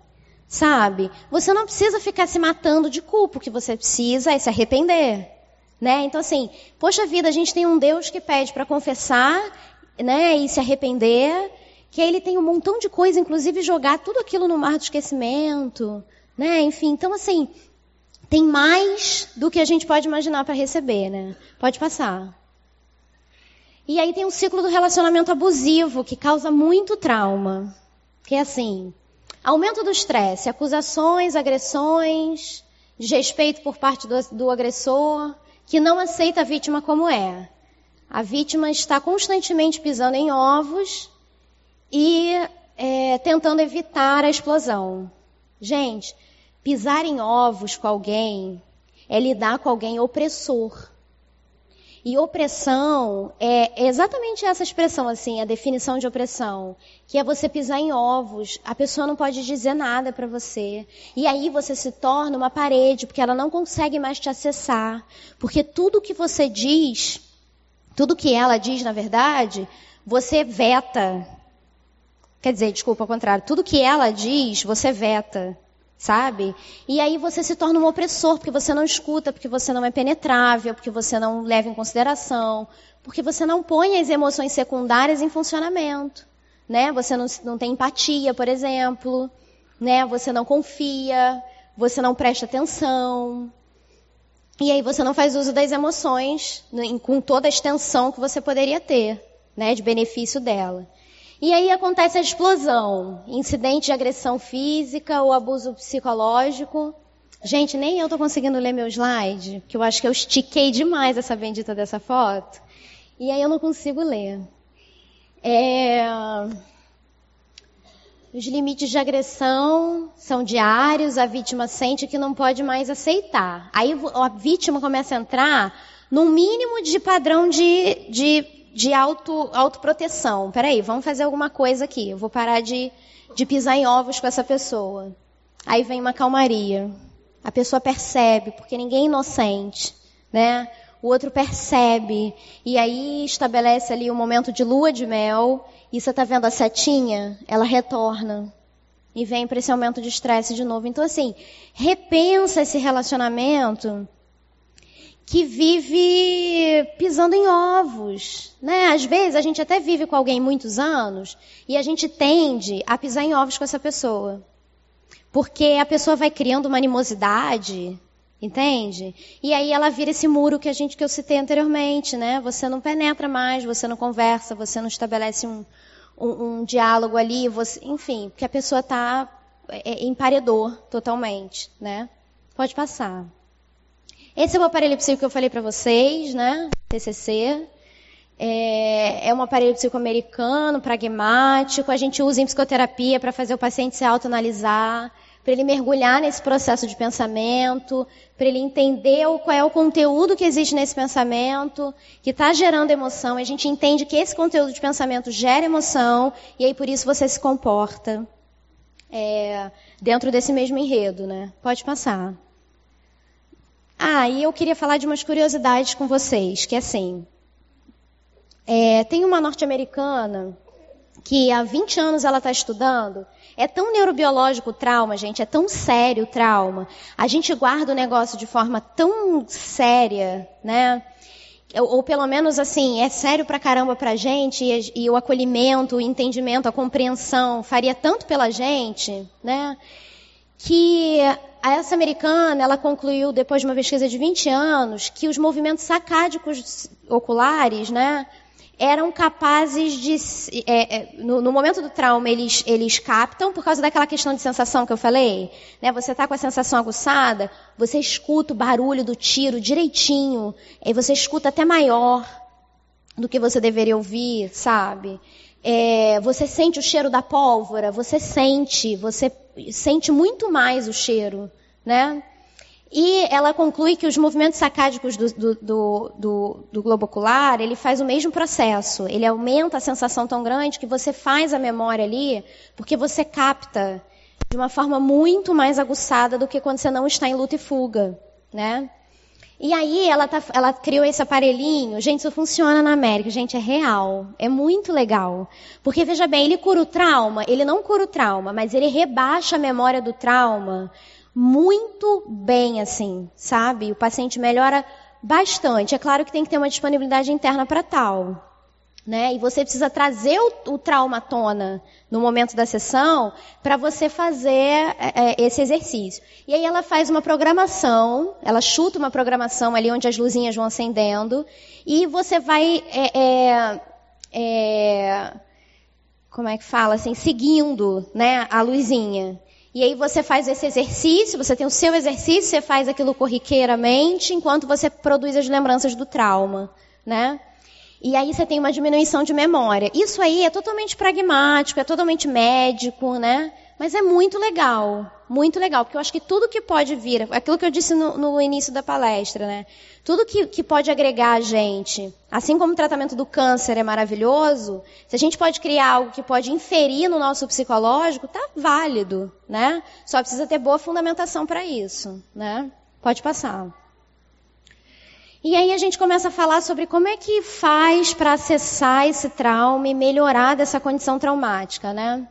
Sabe? Você não precisa ficar se matando de culpa. O que você precisa é se arrepender. Né? Então assim, poxa vida, a gente tem um Deus que pede para confessar, né, e se arrepender que aí ele tem um montão de coisa, inclusive jogar tudo aquilo no mar do esquecimento, né? Enfim, então assim, tem mais do que a gente pode imaginar para receber, né? Pode passar. E aí tem o ciclo do relacionamento abusivo, que causa muito trauma. Que é assim, aumento do estresse, acusações, agressões, desrespeito por parte do, do agressor, que não aceita a vítima como é. A vítima está constantemente pisando em ovos e é, tentando evitar a explosão. Gente, pisar em ovos com alguém é lidar com alguém opressor. E opressão é exatamente essa expressão, assim, a definição de opressão, que é você pisar em ovos, a pessoa não pode dizer nada para você. E aí você se torna uma parede, porque ela não consegue mais te acessar. Porque tudo que você diz, tudo que ela diz, na verdade, você veta, Quer dizer, desculpa, ao contrário, tudo que ela diz, você veta, sabe? E aí você se torna um opressor, porque você não escuta, porque você não é penetrável, porque você não leva em consideração, porque você não põe as emoções secundárias em funcionamento, né? Você não, não tem empatia, por exemplo, né? Você não confia, você não presta atenção. E aí você não faz uso das emoções com toda a extensão que você poderia ter, né? De benefício dela. E aí acontece a explosão, incidente de agressão física ou abuso psicológico. Gente, nem eu tô conseguindo ler meu slide, que eu acho que eu estiquei demais essa bendita dessa foto. E aí eu não consigo ler. É... Os limites de agressão são diários, a vítima sente que não pode mais aceitar. Aí a vítima começa a entrar num mínimo de padrão de, de de auto, autoproteção. Peraí, vamos fazer alguma coisa aqui. Eu vou parar de, de pisar em ovos com essa pessoa. Aí vem uma calmaria. A pessoa percebe, porque ninguém é inocente, né? O outro percebe. E aí estabelece ali um momento de lua de mel. E você tá vendo a setinha? Ela retorna. E vem para esse aumento de estresse de novo. Então, assim, repensa esse relacionamento que vive pisando em ovos, né? Às vezes a gente até vive com alguém muitos anos e a gente tende a pisar em ovos com essa pessoa. Porque a pessoa vai criando uma animosidade, entende? E aí ela vira esse muro que a gente que eu citei anteriormente, né? Você não penetra mais, você não conversa, você não estabelece um, um, um diálogo ali, você, enfim, porque a pessoa está é, emparedou totalmente, né? Pode passar. Esse é o aparelho psíquico que eu falei para vocês, né? TCC. É, é um aparelho psicoamericano, pragmático. A gente usa em psicoterapia para fazer o paciente se autoanalisar, para ele mergulhar nesse processo de pensamento, para ele entender qual é o conteúdo que existe nesse pensamento, que está gerando emoção. A gente entende que esse conteúdo de pensamento gera emoção e aí por isso você se comporta é, dentro desse mesmo enredo, né? Pode passar. Ah, e eu queria falar de umas curiosidades com vocês, que é assim, é, tem uma norte-americana que há 20 anos ela está estudando. É tão neurobiológico o trauma, gente, é tão sério o trauma. A gente guarda o negócio de forma tão séria, né? Ou, ou pelo menos assim, é sério pra caramba pra gente, e, e o acolhimento, o entendimento, a compreensão faria tanto pela gente, né? Que a essa americana, ela concluiu, depois de uma pesquisa de 20 anos, que os movimentos sacádicos oculares, né, eram capazes de, é, é, no, no, momento do trauma, eles, eles captam, por causa daquela questão de sensação que eu falei, né, você está com a sensação aguçada, você escuta o barulho do tiro direitinho, e você escuta até maior do que você deveria ouvir, sabe? É, você sente o cheiro da pólvora, você sente, você sente muito mais o cheiro, né? E ela conclui que os movimentos sacádicos do, do, do, do, globo ocular, ele faz o mesmo processo. Ele aumenta a sensação tão grande que você faz a memória ali, porque você capta de uma forma muito mais aguçada do que quando você não está em luta e fuga, né? E aí ela, tá, ela criou esse aparelhinho. Gente, isso funciona na América. Gente, é real. É muito legal. Porque, veja bem, ele cura o trauma. Ele não cura o trauma, mas ele rebaixa a memória do trauma muito bem, assim, sabe? O paciente melhora bastante. É claro que tem que ter uma disponibilidade interna para tal. Né? E você precisa trazer o, o trauma à tona no momento da sessão para você fazer é, é, esse exercício. E aí ela faz uma programação, ela chuta uma programação ali onde as luzinhas vão acendendo e você vai é, é, é como é que fala assim, seguindo, né, a luzinha. E aí você faz esse exercício, você tem o seu exercício, você faz aquilo corriqueiramente, enquanto você produz as lembranças do trauma, né? E aí você tem uma diminuição de memória. Isso aí é totalmente pragmático, é totalmente médico, né? Mas é muito legal, muito legal, porque eu acho que tudo que pode vir, aquilo que eu disse no, no início da palestra, né? Tudo que, que pode agregar a gente, assim como o tratamento do câncer é maravilhoso, se a gente pode criar algo que pode inferir no nosso psicológico, tá válido, né? Só precisa ter boa fundamentação para isso, né? Pode passar. E aí a gente começa a falar sobre como é que faz para acessar esse trauma e melhorar dessa condição traumática, né?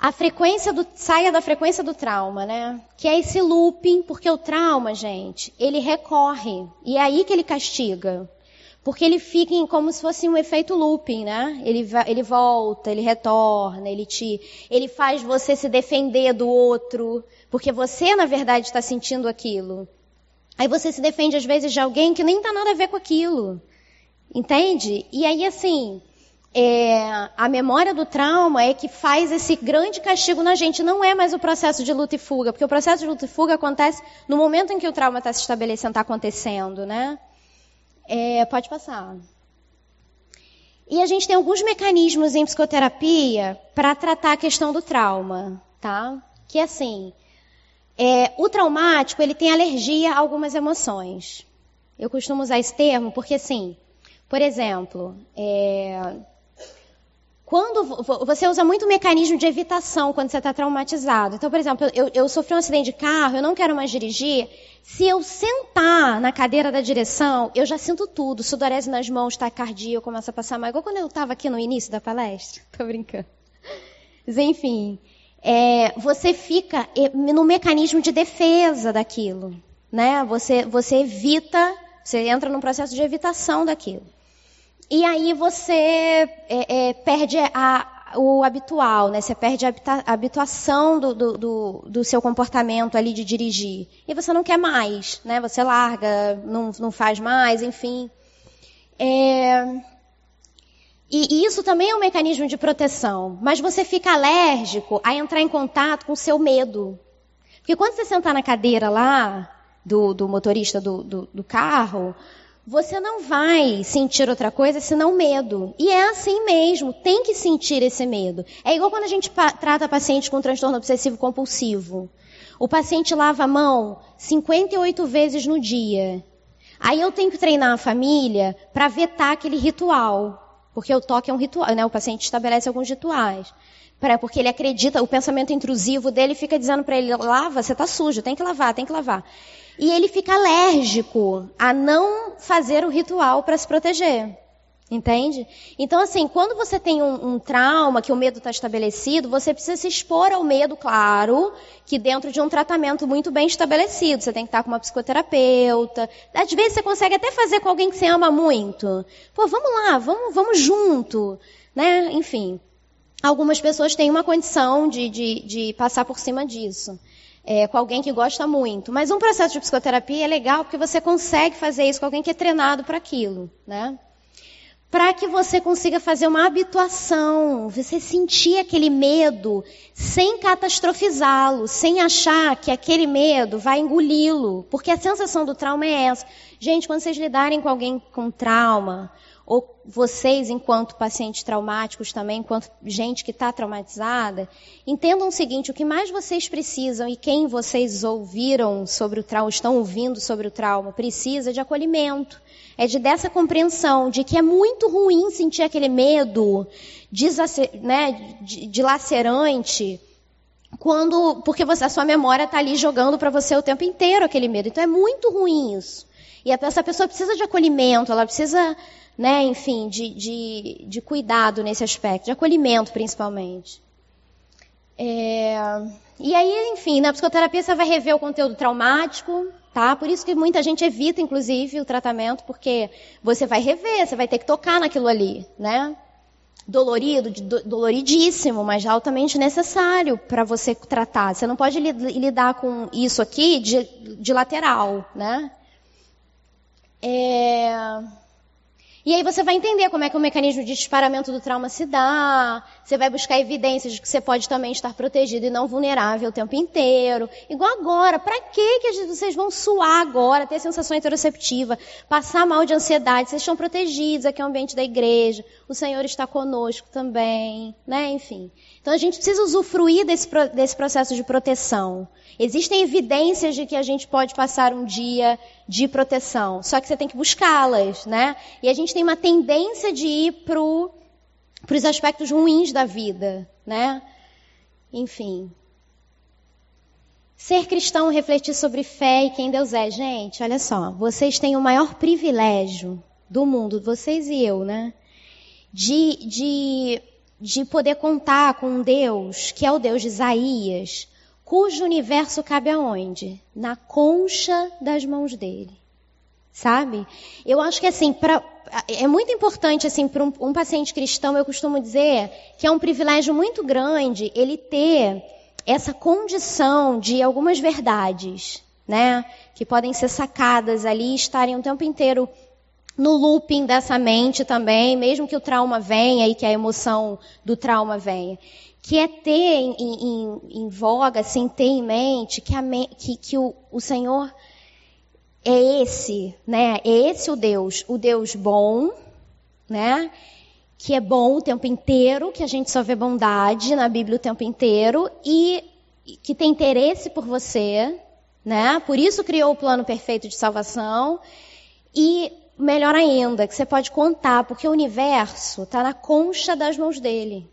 A frequência do saia da frequência do trauma, né? Que é esse looping, porque o trauma, gente, ele recorre e é aí que ele castiga. Porque ele fica em, como se fosse um efeito looping, né? Ele, ele volta, ele retorna, ele te, ele faz você se defender do outro, porque você na verdade está sentindo aquilo. Aí você se defende às vezes de alguém que nem tem nada a ver com aquilo. Entende? E aí assim, é, a memória do trauma é que faz esse grande castigo na gente. Não é mais o processo de luta e fuga, porque o processo de luta e fuga acontece no momento em que o trauma está se estabelecendo, está acontecendo, né? É, pode passar. E a gente tem alguns mecanismos em psicoterapia para tratar a questão do trauma, tá? Que é assim, é, o traumático, ele tem alergia a algumas emoções. Eu costumo usar esse termo porque, assim, por exemplo, é, quando você usa muito mecanismo de evitação quando você está traumatizado. Então, por exemplo, eu, eu, sofri um acidente de carro, eu não quero mais dirigir. Se eu sentar na cadeira da direção, eu já sinto tudo. Sudorese nas mãos, taquicardia, eu começo a passar mal. Igual quando eu estava aqui no início da palestra. Tô brincando. Mas, enfim, é, você fica no mecanismo de defesa daquilo. né? Você, você evita, você entra num processo de evitação daquilo. E aí você é, é, perde a, o habitual, né? Você perde a habituação do, do, do, do, seu comportamento ali de dirigir. E você não quer mais, né? Você larga, não, não faz mais, enfim. É... E isso também é um mecanismo de proteção. Mas você fica alérgico a entrar em contato com o seu medo. Porque quando você sentar na cadeira lá, do, do motorista do, do, do carro, você não vai sentir outra coisa senão medo. E é assim mesmo, tem que sentir esse medo. É igual quando a gente trata paciente com transtorno obsessivo compulsivo. O paciente lava a mão 58 vezes no dia. Aí eu tenho que treinar a família para vetar aquele ritual. Porque o toque é um ritual, né? O paciente estabelece alguns rituais. Porque ele acredita, o pensamento intrusivo dele fica dizendo para ele, lava, você está sujo, tem que lavar, tem que lavar e ele fica alérgico a não fazer o ritual para se proteger. Entende? Então, assim, quando você tem um, um trauma, que o medo está estabelecido, você precisa se expor ao medo, claro, que dentro de um tratamento muito bem estabelecido. Você tem que estar com uma psicoterapeuta. Às vezes você consegue até fazer com alguém que você ama muito. Pô, vamos lá, vamos, vamos junto. Né? Enfim. Algumas pessoas têm uma condição de, de, de passar por cima disso é, com alguém que gosta muito. Mas um processo de psicoterapia é legal porque você consegue fazer isso com alguém que é treinado para aquilo, né? Para que você consiga fazer uma habituação, você sentir aquele medo sem catastrofizá-lo, sem achar que aquele medo vai engoli-lo, porque a sensação do trauma é essa. Gente, quando vocês lidarem com alguém com trauma, ou vocês, enquanto pacientes traumáticos também, enquanto gente que está traumatizada, entendam o seguinte: o que mais vocês precisam e quem vocês ouviram sobre o trauma, estão ouvindo sobre o trauma, precisa de acolhimento. É de dessa compreensão de que é muito ruim sentir aquele medo né, dilacerante quando porque você, a sua memória está ali jogando para você o tempo inteiro aquele medo. Então é muito ruim isso. E essa pessoa precisa de acolhimento, ela precisa né, enfim, de, de, de cuidado nesse aspecto, de acolhimento principalmente. É, e aí, enfim, na psicoterapia você vai rever o conteúdo traumático, tá? Por isso que muita gente evita, inclusive, o tratamento, porque você vai rever, você vai ter que tocar naquilo ali, né? Dolorido, doloridíssimo, mas altamente necessário para você tratar. Você não pode lidar com isso aqui de, de lateral, né? É... E aí você vai entender como é que o mecanismo de disparamento do trauma se dá, você vai buscar evidências de que você pode também estar protegido e não vulnerável o tempo inteiro. Igual agora, para que que vocês vão suar agora, ter sensação interoceptiva, passar mal de ansiedade? Vocês estão protegidos, aqui é o ambiente da igreja, o Senhor está conosco também, né? Enfim. Então a gente precisa usufruir desse, desse processo de proteção. Existem evidências de que a gente pode passar um dia de proteção, só que você tem que buscá-las, né? E a gente tem uma tendência de ir para os aspectos ruins da vida, né? Enfim. Ser cristão, refletir sobre fé e quem Deus é. Gente, olha só, vocês têm o maior privilégio do mundo, vocês e eu, né? De, de, de poder contar com um Deus, que é o Deus de Isaías, cujo universo cabe aonde? Na concha das mãos dele. Sabe? Eu acho que assim, pra, é muito importante assim para um, um paciente cristão, eu costumo dizer que é um privilégio muito grande ele ter essa condição de algumas verdades, né, que podem ser sacadas ali, estarem o tempo inteiro no looping dessa mente também, mesmo que o trauma venha e que a emoção do trauma venha. Que é ter em, em, em voga, assim, ter em mente que, a, que, que o, o Senhor é esse, né? É esse o Deus, o Deus bom, né? Que é bom o tempo inteiro, que a gente só vê bondade na Bíblia o tempo inteiro e que tem interesse por você, né? Por isso criou o plano perfeito de salvação e melhor ainda, que você pode contar, porque o universo está na concha das mãos dele.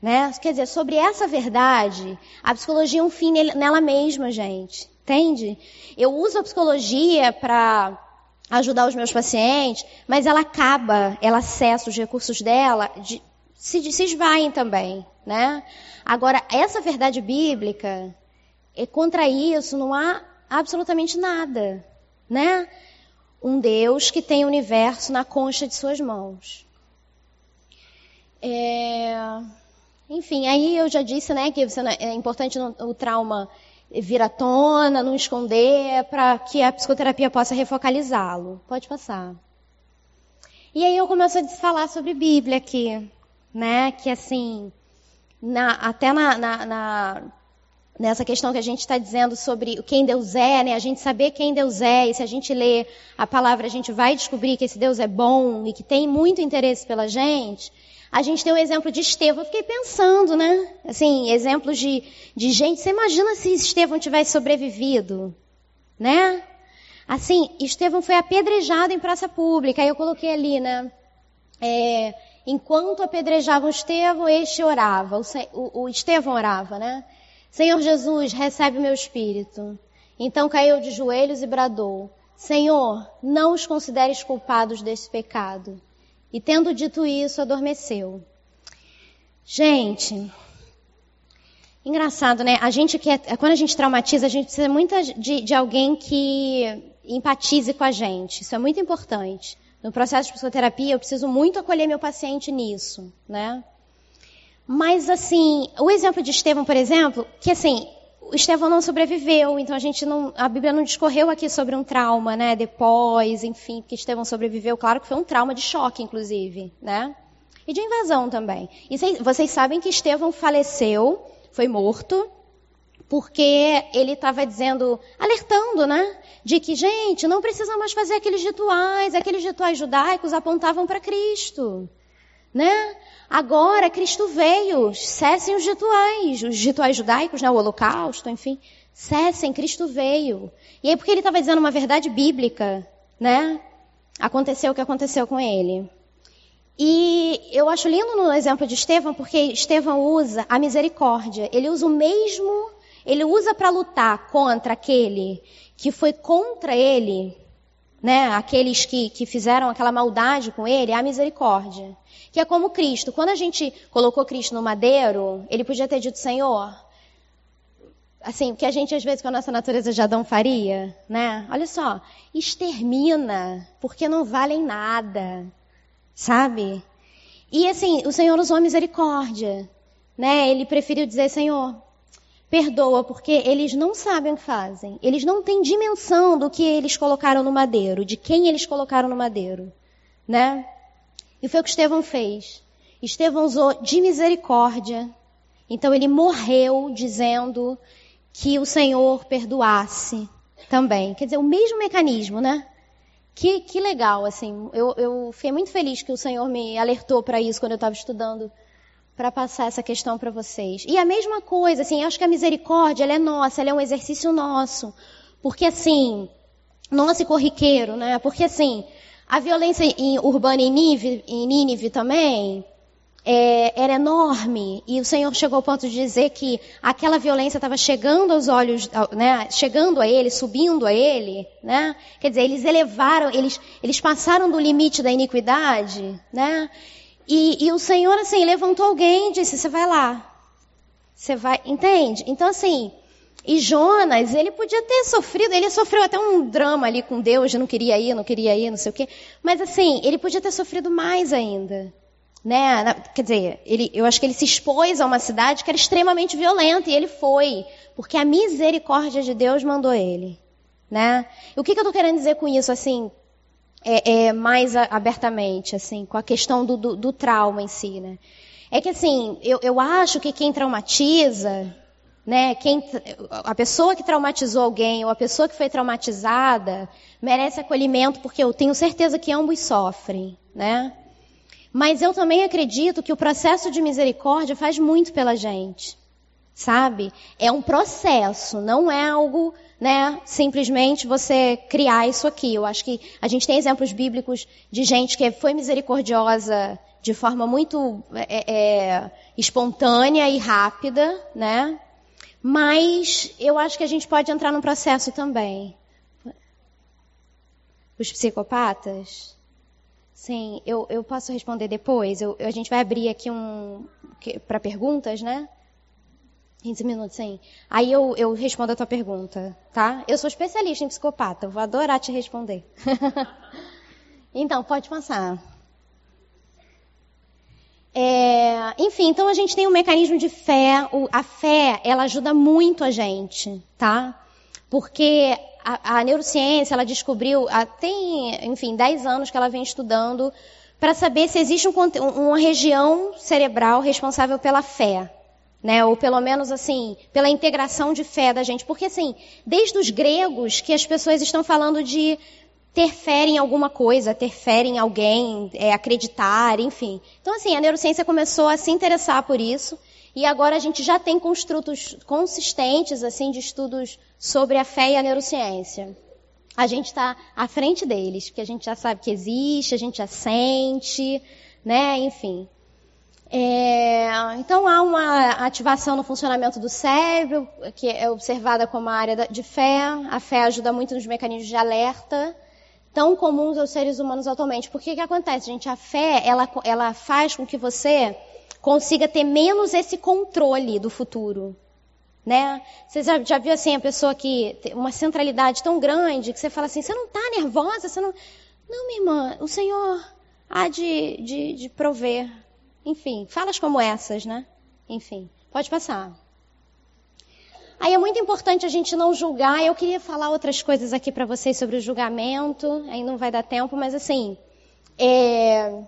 Né? Quer dizer, sobre essa verdade, a psicologia é um fim nela mesma, gente. Entende? Eu uso a psicologia para ajudar os meus pacientes, mas ela acaba, ela acessa os recursos dela, de, se, se esvaem também, né? Agora, essa verdade bíblica, é contra isso não há absolutamente nada, né? Um Deus que tem o universo na concha de suas mãos. É... Enfim, aí eu já disse, né, que é importante o trauma vir à tona, não esconder, para que a psicoterapia possa refocalizá-lo. Pode passar. E aí eu começo a falar sobre Bíblia aqui, né, que assim, na, até na, na, na nessa questão que a gente está dizendo sobre quem Deus é, né? A gente saber quem Deus é, e se a gente ler a palavra, a gente vai descobrir que esse Deus é bom e que tem muito interesse pela gente. A gente tem o exemplo de Estevão. Eu fiquei pensando, né? Assim, exemplos de, de gente. Você imagina se Estevão tivesse sobrevivido, né? Assim, Estevão foi apedrejado em praça pública. Aí eu coloquei ali, né? É, enquanto apedrejavam Estevão, este orava. O, o, Estevão orava, né? Senhor Jesus, recebe meu espírito. Então caiu de joelhos e bradou: Senhor, não os consideres culpados desse pecado. E tendo dito isso, adormeceu. Gente, engraçado, né? A gente quer, quando a gente traumatiza, a gente precisa muito de, de alguém que empatize com a gente. Isso é muito importante. No processo de psicoterapia, eu preciso muito acolher meu paciente nisso, né? Mas, assim, o exemplo de Estevão, por exemplo, que assim, o Estevão não sobreviveu, então a gente não, a Bíblia não discorreu aqui sobre um trauma, né, depois, enfim, que Estevão sobreviveu, claro que foi um trauma de choque, inclusive, né, e de invasão também. E vocês sabem que Estevão faleceu, foi morto, porque ele estava dizendo, alertando, né, de que, gente, não precisa mais fazer aqueles rituais, aqueles rituais judaicos apontavam para Cristo, né? Agora Cristo veio, cessem os rituais, os rituais judaicos, né, o holocausto, enfim, cessem, Cristo veio. E aí porque ele estava dizendo uma verdade bíblica, né? Aconteceu o que aconteceu com ele. E eu acho lindo no exemplo de Estevão, porque Estevão usa a misericórdia. Ele usa o mesmo, ele usa para lutar contra aquele que foi contra ele, né? Aqueles que, que fizeram aquela maldade com ele, a misericórdia que é como Cristo. Quando a gente colocou Cristo no madeiro, ele podia ter dito, Senhor, assim, que a gente às vezes com a nossa natureza já não faria, né? Olha só, extermina, porque não valem nada, sabe? E assim, o Senhor usou misericórdia, né? Ele preferiu dizer, Senhor, perdoa, porque eles não sabem o que fazem. Eles não têm dimensão do que eles colocaram no madeiro, de quem eles colocaram no madeiro, né? E foi o que Estevão fez. Estevão usou de misericórdia. Então ele morreu dizendo que o Senhor perdoasse também. Quer dizer, o mesmo mecanismo, né? Que, que legal, assim. Eu, eu fiquei muito feliz que o Senhor me alertou para isso quando eu estava estudando para passar essa questão para vocês. E a mesma coisa, assim, acho que a misericórdia, ela é nossa, ela é um exercício nosso. Porque assim, nosso e corriqueiro, né? Porque assim, a violência em, urbana em Nínive, em Nínive também é, era enorme. E o Senhor chegou ao ponto de dizer que aquela violência estava chegando aos olhos, né, chegando a ele, subindo a ele. Né? Quer dizer, eles elevaram, eles, eles passaram do limite da iniquidade. Né? E, e o Senhor, assim, levantou alguém e disse, você vai lá. Você vai, entende? Então, assim, e Jonas, ele podia ter sofrido, ele sofreu até um drama ali com Deus, não queria ir, não queria ir, não sei o quê. Mas assim, ele podia ter sofrido mais ainda. Né? Quer dizer, ele, eu acho que ele se expôs a uma cidade que era extremamente violenta e ele foi, porque a misericórdia de Deus mandou ele. Né? O que, que eu estou querendo dizer com isso, assim, é, é mais abertamente, assim, com a questão do, do, do trauma em si, né? É que assim, eu, eu acho que quem traumatiza, né? Quem, a pessoa que traumatizou alguém ou a pessoa que foi traumatizada merece acolhimento porque eu tenho certeza que ambos sofrem, né? Mas eu também acredito que o processo de misericórdia faz muito pela gente, sabe? É um processo, não é algo, né? Simplesmente você criar isso aqui. Eu acho que a gente tem exemplos bíblicos de gente que foi misericordiosa de forma muito é, é, espontânea e rápida, né? Mas eu acho que a gente pode entrar num processo também. Os psicopatas? Sim, eu, eu posso responder depois. Eu, a gente vai abrir aqui um para perguntas, né? 15 minutos, sim. Aí eu, eu respondo a tua pergunta, tá? Eu sou especialista em psicopata, vou adorar te responder. então, pode passar. É, enfim, então a gente tem um mecanismo de fé. O, a fé, ela ajuda muito a gente, tá? Porque a, a neurociência, ela descobriu, tem, enfim, 10 anos que ela vem estudando para saber se existe um, uma região cerebral responsável pela fé né? Ou pelo menos assim, pela integração de fé da gente, porque assim, desde os gregos que as pessoas estão falando de ter fé em alguma coisa, ter fé em alguém, é, acreditar, enfim. Então assim, a neurociência começou a se interessar por isso e agora a gente já tem construtos consistentes assim de estudos sobre a fé e a neurociência. A gente está à frente deles, porque a gente já sabe que existe, a gente já sente, né? Enfim. É, então há uma ativação no funcionamento do cérebro, que é observada como a área de fé. A fé ajuda muito nos mecanismos de alerta, tão comuns aos seres humanos atualmente. Porque que acontece, gente? A fé, ela, ela faz com que você consiga ter menos esse controle do futuro. Né? Você já, já viu assim a pessoa que tem uma centralidade tão grande que você fala assim, você não está nervosa, você não. Não, minha irmã, o Senhor há de, de, de prover enfim, falas como essas, né? Enfim, pode passar. Aí é muito importante a gente não julgar. Eu queria falar outras coisas aqui para vocês sobre o julgamento. Aí não vai dar tempo, mas assim, é...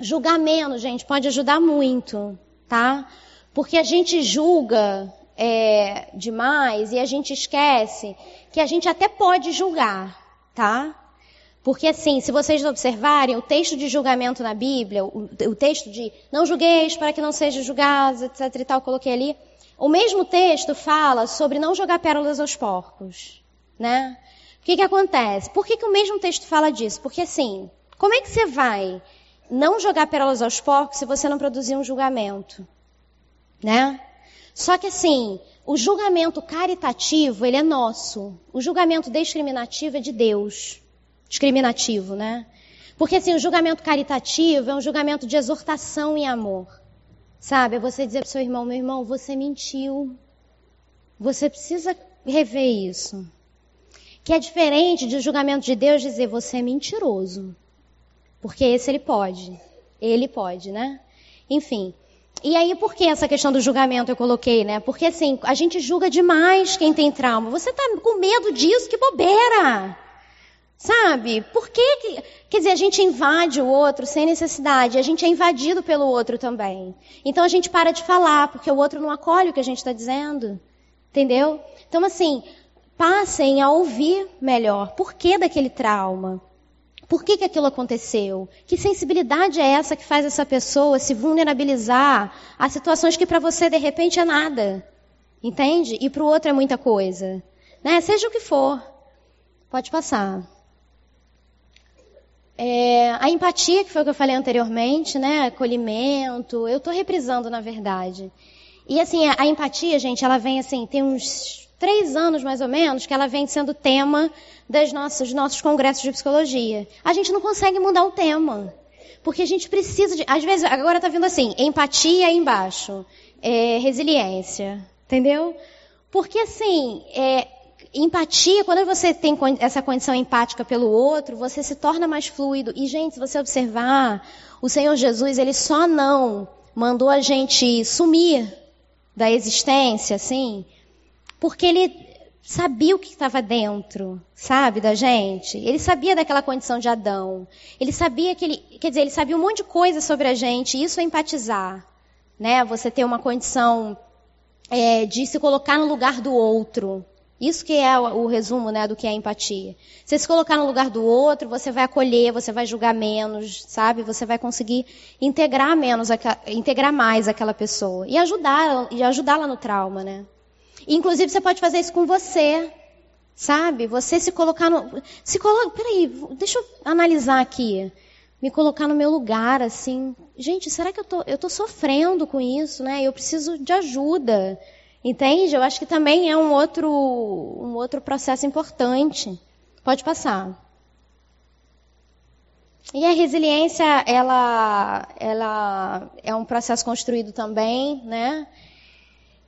julgar menos, gente, pode ajudar muito, tá? Porque a gente julga é, demais e a gente esquece que a gente até pode julgar, tá? Porque assim, se vocês observarem, o texto de julgamento na Bíblia, o, o texto de não julgueis para que não sejam julgados, etc e tal, coloquei ali. O mesmo texto fala sobre não jogar pérolas aos porcos, né? O que que acontece? Por que que o mesmo texto fala disso? Porque assim, como é que você vai não jogar pérolas aos porcos se você não produzir um julgamento, né? Só que assim, o julgamento caritativo, ele é nosso. O julgamento discriminativo é de Deus discriminativo, né? Porque assim, o julgamento caritativo é um julgamento de exortação e amor. Sabe? É você dizer para seu irmão, meu irmão, você mentiu. Você precisa rever isso. Que é diferente de julgamento de Deus dizer você é mentiroso. Porque esse ele pode. Ele pode, né? Enfim. E aí, por que essa questão do julgamento eu coloquei, né? Porque assim, a gente julga demais quem tem trauma. Você tá com medo disso? Que bobeira! Sabe? Por que, que. Quer dizer, a gente invade o outro sem necessidade, a gente é invadido pelo outro também. Então a gente para de falar, porque o outro não acolhe o que a gente está dizendo. Entendeu? Então, assim, passem a ouvir melhor. Por que daquele trauma? Por que, que aquilo aconteceu? Que sensibilidade é essa que faz essa pessoa se vulnerabilizar a situações que para você de repente é nada? Entende? E para o outro é muita coisa. Né? Seja o que for. Pode passar. É, a empatia, que foi o que eu falei anteriormente, né? Acolhimento, eu estou reprisando, na verdade. E assim, a, empatia, gente, ela vem assim, tem uns três anos mais ou menos que ela vem sendo tema das nossas, dos nossos congressos de psicologia. A gente não consegue mudar o tema. Porque a gente precisa de. Às vezes, agora está vindo assim, empatia embaixo, é, resiliência. Entendeu? Porque assim, é, empatia, quando você tem essa condição empática pelo outro, você se torna mais fluido. E, gente, se você observar, o Senhor Jesus, ele só não mandou a gente sumir da existência, assim, porque ele sabia o que estava dentro, sabe, da gente. Ele sabia daquela condição de Adão. Ele sabia que ele, quer dizer, ele sabia um monte de coisa sobre a gente. Isso é empatizar, né? Você ter uma condição é, de se colocar no lugar do outro. Isso que é o resumo né, do que é empatia. Você se colocar no lugar do outro, você vai acolher, você vai julgar menos, sabe? Você vai conseguir integrar menos, integrar mais aquela pessoa e ajudar e ajudá-la no trauma, né? inclusive você pode fazer isso com você, sabe? Você se colocar no, se coloca, peraí, deixa eu analisar aqui, me colocar no meu lugar, assim, gente, será que eu tô, eu tô sofrendo com isso, né? Eu preciso de ajuda. Entende? Eu acho que também é um outro, um outro processo importante. Pode passar. E a resiliência, ela, ela é um processo construído também, né?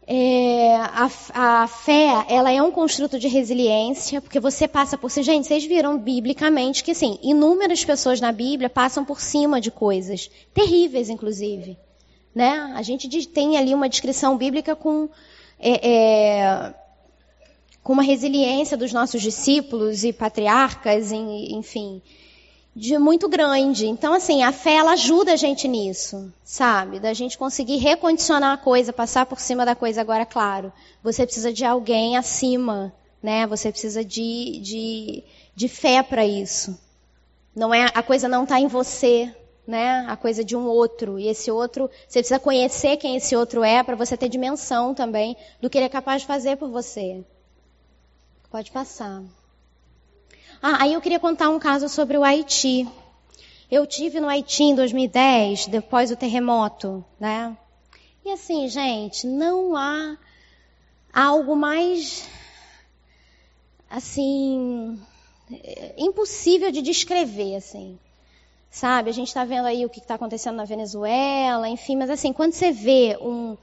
É, a, a, fé, ela é um construto de resiliência, porque você passa por. Gente, vocês viram biblicamente que, assim, inúmeras pessoas na Bíblia passam por cima de coisas, terríveis, inclusive. Né? A gente tem ali uma descrição bíblica com, é, é, com uma resiliência dos nossos discípulos e patriarcas, enfim de muito grande. Então, assim, a fé ela ajuda a gente nisso, sabe? Da gente conseguir recondicionar a coisa, passar por cima da coisa. Agora, claro, você precisa de alguém acima, né? Você precisa de, de, de fé para isso. Não é a coisa não está em você, né? A coisa de um outro e esse outro você precisa conhecer quem esse outro é para você ter dimensão também do que ele é capaz de fazer por você. Pode passar. Ah, aí eu queria contar um caso sobre o Haiti. Eu tive no Haiti em 2010, depois do terremoto, né? E assim, gente, não há algo mais assim impossível de descrever, assim. Sabe? A gente está vendo aí o que está acontecendo na Venezuela, enfim, mas assim, quando você vê um,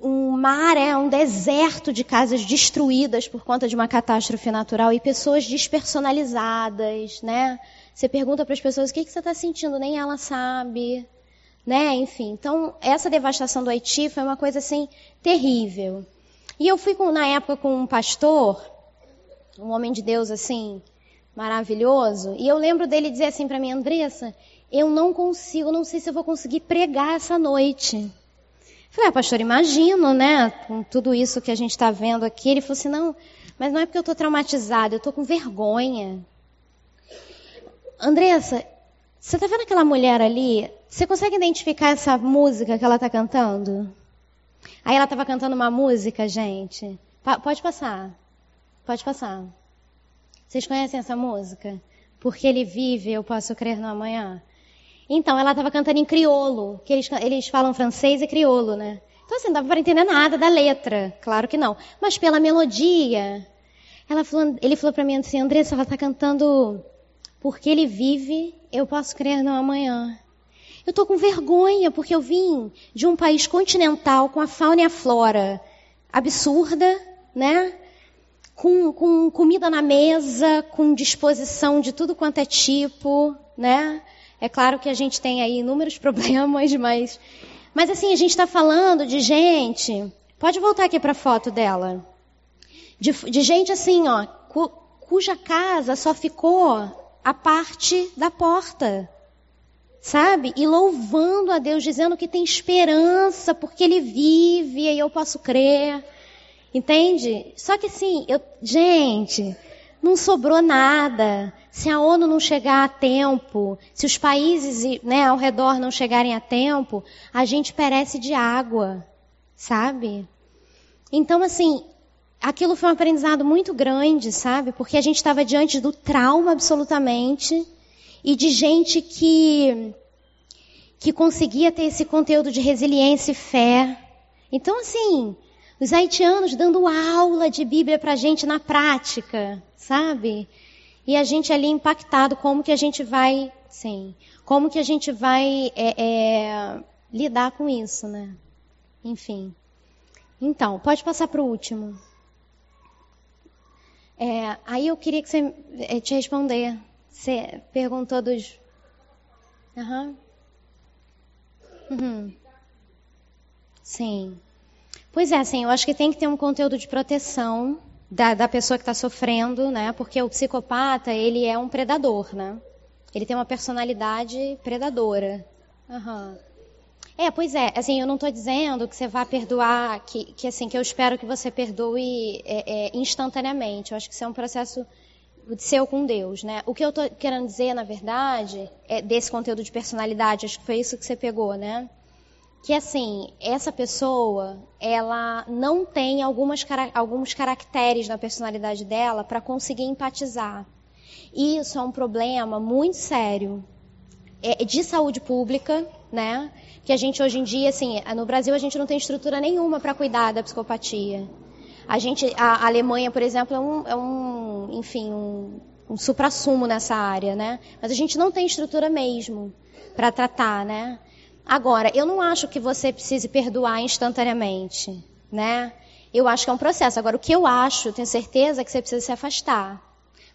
um mar é um deserto de casas destruídas por conta de uma catástrofe natural e pessoas despersonalizadas, né? Você pergunta para as pessoas o que, que você está sentindo, nem ela sabe, né? Enfim, então essa devastação do Haiti foi uma coisa assim terrível. E eu fui com, na época com um pastor, um homem de Deus assim maravilhoso, e eu lembro dele dizer assim para mim, Andressa, eu não consigo, não sei se eu vou conseguir pregar essa noite. Falei, ah, pastor, imagino, né? Com tudo isso que a gente está vendo aqui. Ele falou assim, não, mas não é porque eu estou traumatizada, eu estou com vergonha. Andressa, você está vendo aquela mulher ali? Você consegue identificar essa música que ela está cantando? Aí ela estava cantando uma música, gente. Pa pode passar. Pode passar. Vocês conhecem essa música? Porque ele vive, eu posso crer no amanhã. Então, ela estava cantando em crioulo, que eles, eles falam francês e crioulo, né? Então, assim, não dava para entender nada da letra, claro que não. Mas pela melodia, ela falou, ele falou para mim assim, Andressa, ela está cantando Porque ele vive, eu posso crer no amanhã. Eu estou com vergonha, porque eu vim de um país continental com a fauna e a flora absurda, né? Com, com comida na mesa, com disposição de tudo quanto é tipo, né? É claro que a gente tem aí inúmeros problemas, mas, mas assim, a gente está falando de gente. Pode voltar aqui para a foto dela. De, de, gente assim, ó, cu, cuja casa só ficou a parte da porta. Sabe? E louvando a Deus, dizendo que tem esperança, porque Ele vive e eu posso crer. Entende? Só que assim, eu, gente, não sobrou nada. Se a ONU não chegar a tempo, se os países né, ao redor não chegarem a tempo, a gente perece de água, sabe? Então, assim, aquilo foi um aprendizado muito grande, sabe? Porque a gente estava diante do trauma absolutamente e de gente que que conseguia ter esse conteúdo de resiliência e fé. Então, assim, os haitianos dando aula de Bíblia para a gente na prática, sabe? E a gente ali impactado, como que a gente vai, sim, como que a gente vai é, é, lidar com isso, né? Enfim. Então, pode passar para o último. É, aí eu queria que você é, te responder. Você perguntou dos. Uhum. Uhum. Sim. Pois é, assim, eu acho que tem que ter um conteúdo de proteção da, da pessoa que está sofrendo, né? Porque o psicopata, ele é um predador, né? Ele tem uma personalidade predadora. Uhum. É, pois é, assim, eu não estou dizendo que você vá perdoar, que, que assim, que eu espero que você perdoe é, é, instantaneamente. Eu acho que isso é um processo de seu com Deus, né? O que eu estou querendo dizer, na verdade, é desse conteúdo de personalidade, acho que foi isso que você pegou, né? Que assim, essa pessoa, ela não tem algumas, alguns caracteres na personalidade dela para conseguir empatizar. E isso é um problema muito sério é, de saúde pública, né? Que a gente hoje em dia, assim, no Brasil a gente não tem estrutura nenhuma para cuidar da psicopatia. A gente, a Alemanha, por exemplo, é um, é um enfim, um, um supra-sumo nessa área, né? Mas a gente não tem estrutura mesmo para tratar, né? Agora, eu não acho que você precise perdoar instantaneamente. né? Eu acho que é um processo. Agora, o que eu acho, tenho certeza, que você precisa se afastar.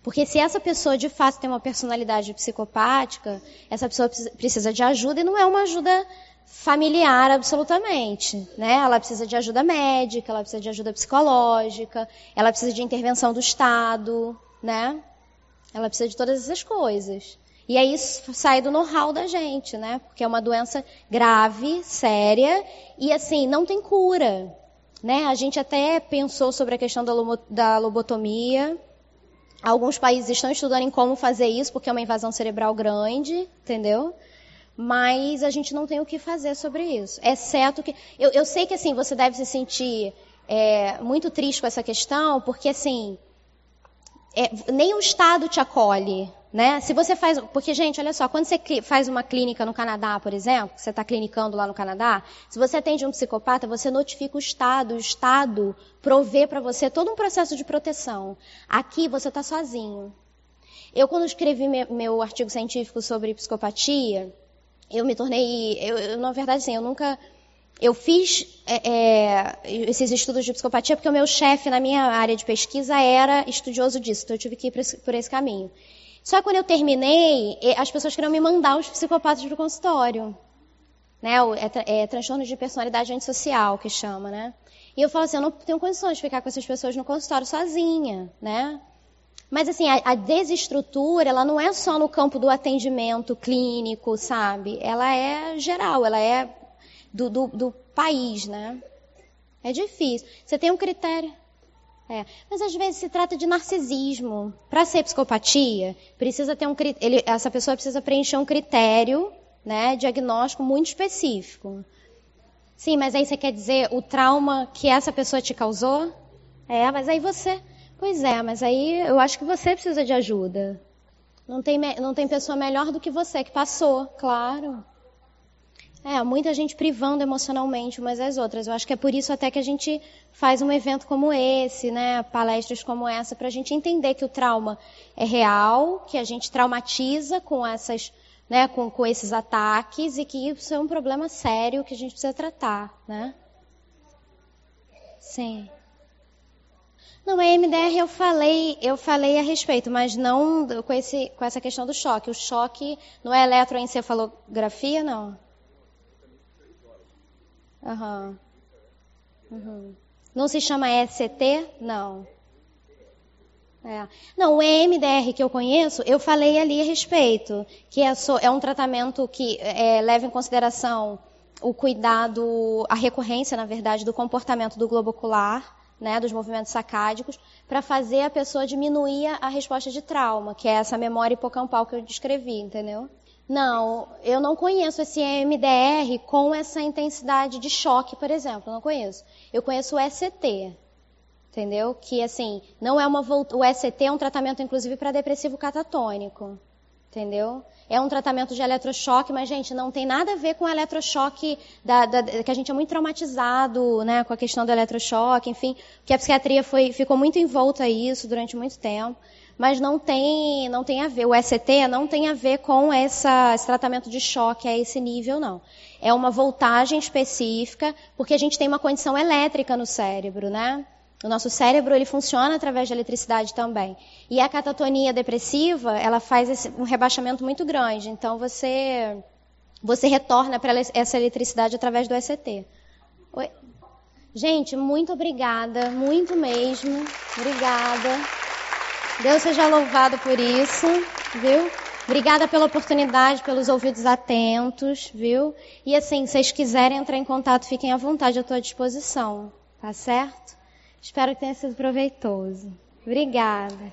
Porque se essa pessoa de fato tem uma personalidade psicopática, essa pessoa precisa de ajuda e não é uma ajuda familiar absolutamente, né? Ela precisa de ajuda médica, ela precisa de ajuda psicológica, ela precisa de intervenção do Estado, né? Ela precisa de todas essas coisas. E aí isso sai do know-how da gente, né? Porque é uma doença grave, séria e assim não tem cura, né? A gente até pensou sobre a questão da lobotomia. Alguns países estão estudando em como fazer isso, porque é uma invasão cerebral grande, entendeu? Mas a gente não tem o que fazer sobre isso. Exceto que. Eu, eu sei que assim, você deve se sentir é, muito triste com essa questão, porque assim. É, nem o Estado te acolhe, né? Se você faz, porque gente, olha só, quando você faz uma clínica no Canadá, por exemplo, você está clinicando lá no Canadá, se você atende um psicopata, você notifica o Estado, o Estado provê para você todo um processo de proteção. Aqui você está sozinho. Eu quando escrevi meu artigo científico sobre psicopatia, eu me tornei, eu, eu na verdade, assim, eu nunca eu fiz é, é, esses estudos de psicopatia porque o meu chefe na minha área de pesquisa era estudioso disso, então eu tive que ir por esse caminho. Só que quando eu terminei, as pessoas queriam me mandar os psicopatas para o consultório. Né? É, é transtorno de personalidade antissocial, que chama, né? E eu falo assim, eu não tenho condições de ficar com essas pessoas no consultório sozinha, né? Mas assim, a, a, desestrutura, ela não é só no campo do atendimento clínico, sabe? Ela é geral, ela é do, do, do país, né? É difícil. Você tem um critério. É. Mas às vezes se trata de narcisismo. Para ser psicopatia, precisa ter um ele, essa pessoa precisa preencher um critério, né, diagnóstico muito específico. Sim, mas aí você quer dizer o trauma que essa pessoa te causou? É, mas aí você. Pois é, mas aí eu acho que você precisa de ajuda. Não tem, não tem pessoa melhor do que você que passou, claro. É, muita gente privando emocionalmente umas às outras. Eu acho que é por isso até que a gente faz um evento como esse, né, palestras como essa, para a gente entender que o trauma é real, que a gente traumatiza com essas, né, com, com esses ataques e que isso é um problema sério que a gente precisa tratar, né? Sim. Não, a MDR eu falei, eu falei a respeito, mas não com, esse, com essa questão do choque. O choque não é eletroencefalografia, não? Uhum. Uhum. Não se chama ECT? Não. É. Não, o EMDR que eu conheço, eu falei ali a respeito, que é, so, é um tratamento que é, leva em consideração o cuidado, a recorrência, na verdade, do comportamento do globo ocular, né, dos movimentos sacádicos, para fazer a pessoa diminuir a resposta de trauma, que é essa memória hipocampal que eu descrevi, entendeu? Não, eu não conheço esse MDR com essa intensidade de choque, por exemplo. não conheço. Eu conheço o ECT, entendeu? Que assim, não é uma o ECT é um tratamento inclusive para depressivo catatônico, entendeu? É um tratamento de eletrochoque, mas gente, não tem nada a ver com eletrochoque da, da, que a gente é muito traumatizado, né, com a questão do eletrochoque, enfim, que a psiquiatria foi ficou muito envolta a isso durante muito tempo mas não tem, não tem a ver. O ST não tem a ver com essa, esse tratamento de choque a esse nível, não. É uma voltagem específica, porque a gente tem uma condição elétrica no cérebro, né? O nosso cérebro ele funciona através de eletricidade também. E a catatonia depressiva, ela faz esse, um rebaixamento muito grande. Então você você retorna para essa eletricidade através do ECT. Oi? Gente, muito obrigada, muito mesmo. Obrigada. Deus seja louvado por isso, viu? Obrigada pela oportunidade, pelos ouvidos atentos, viu? E assim, se vocês quiserem entrar em contato, fiquem à vontade, eu estou à disposição, tá certo? Espero que tenha sido proveitoso. Obrigada.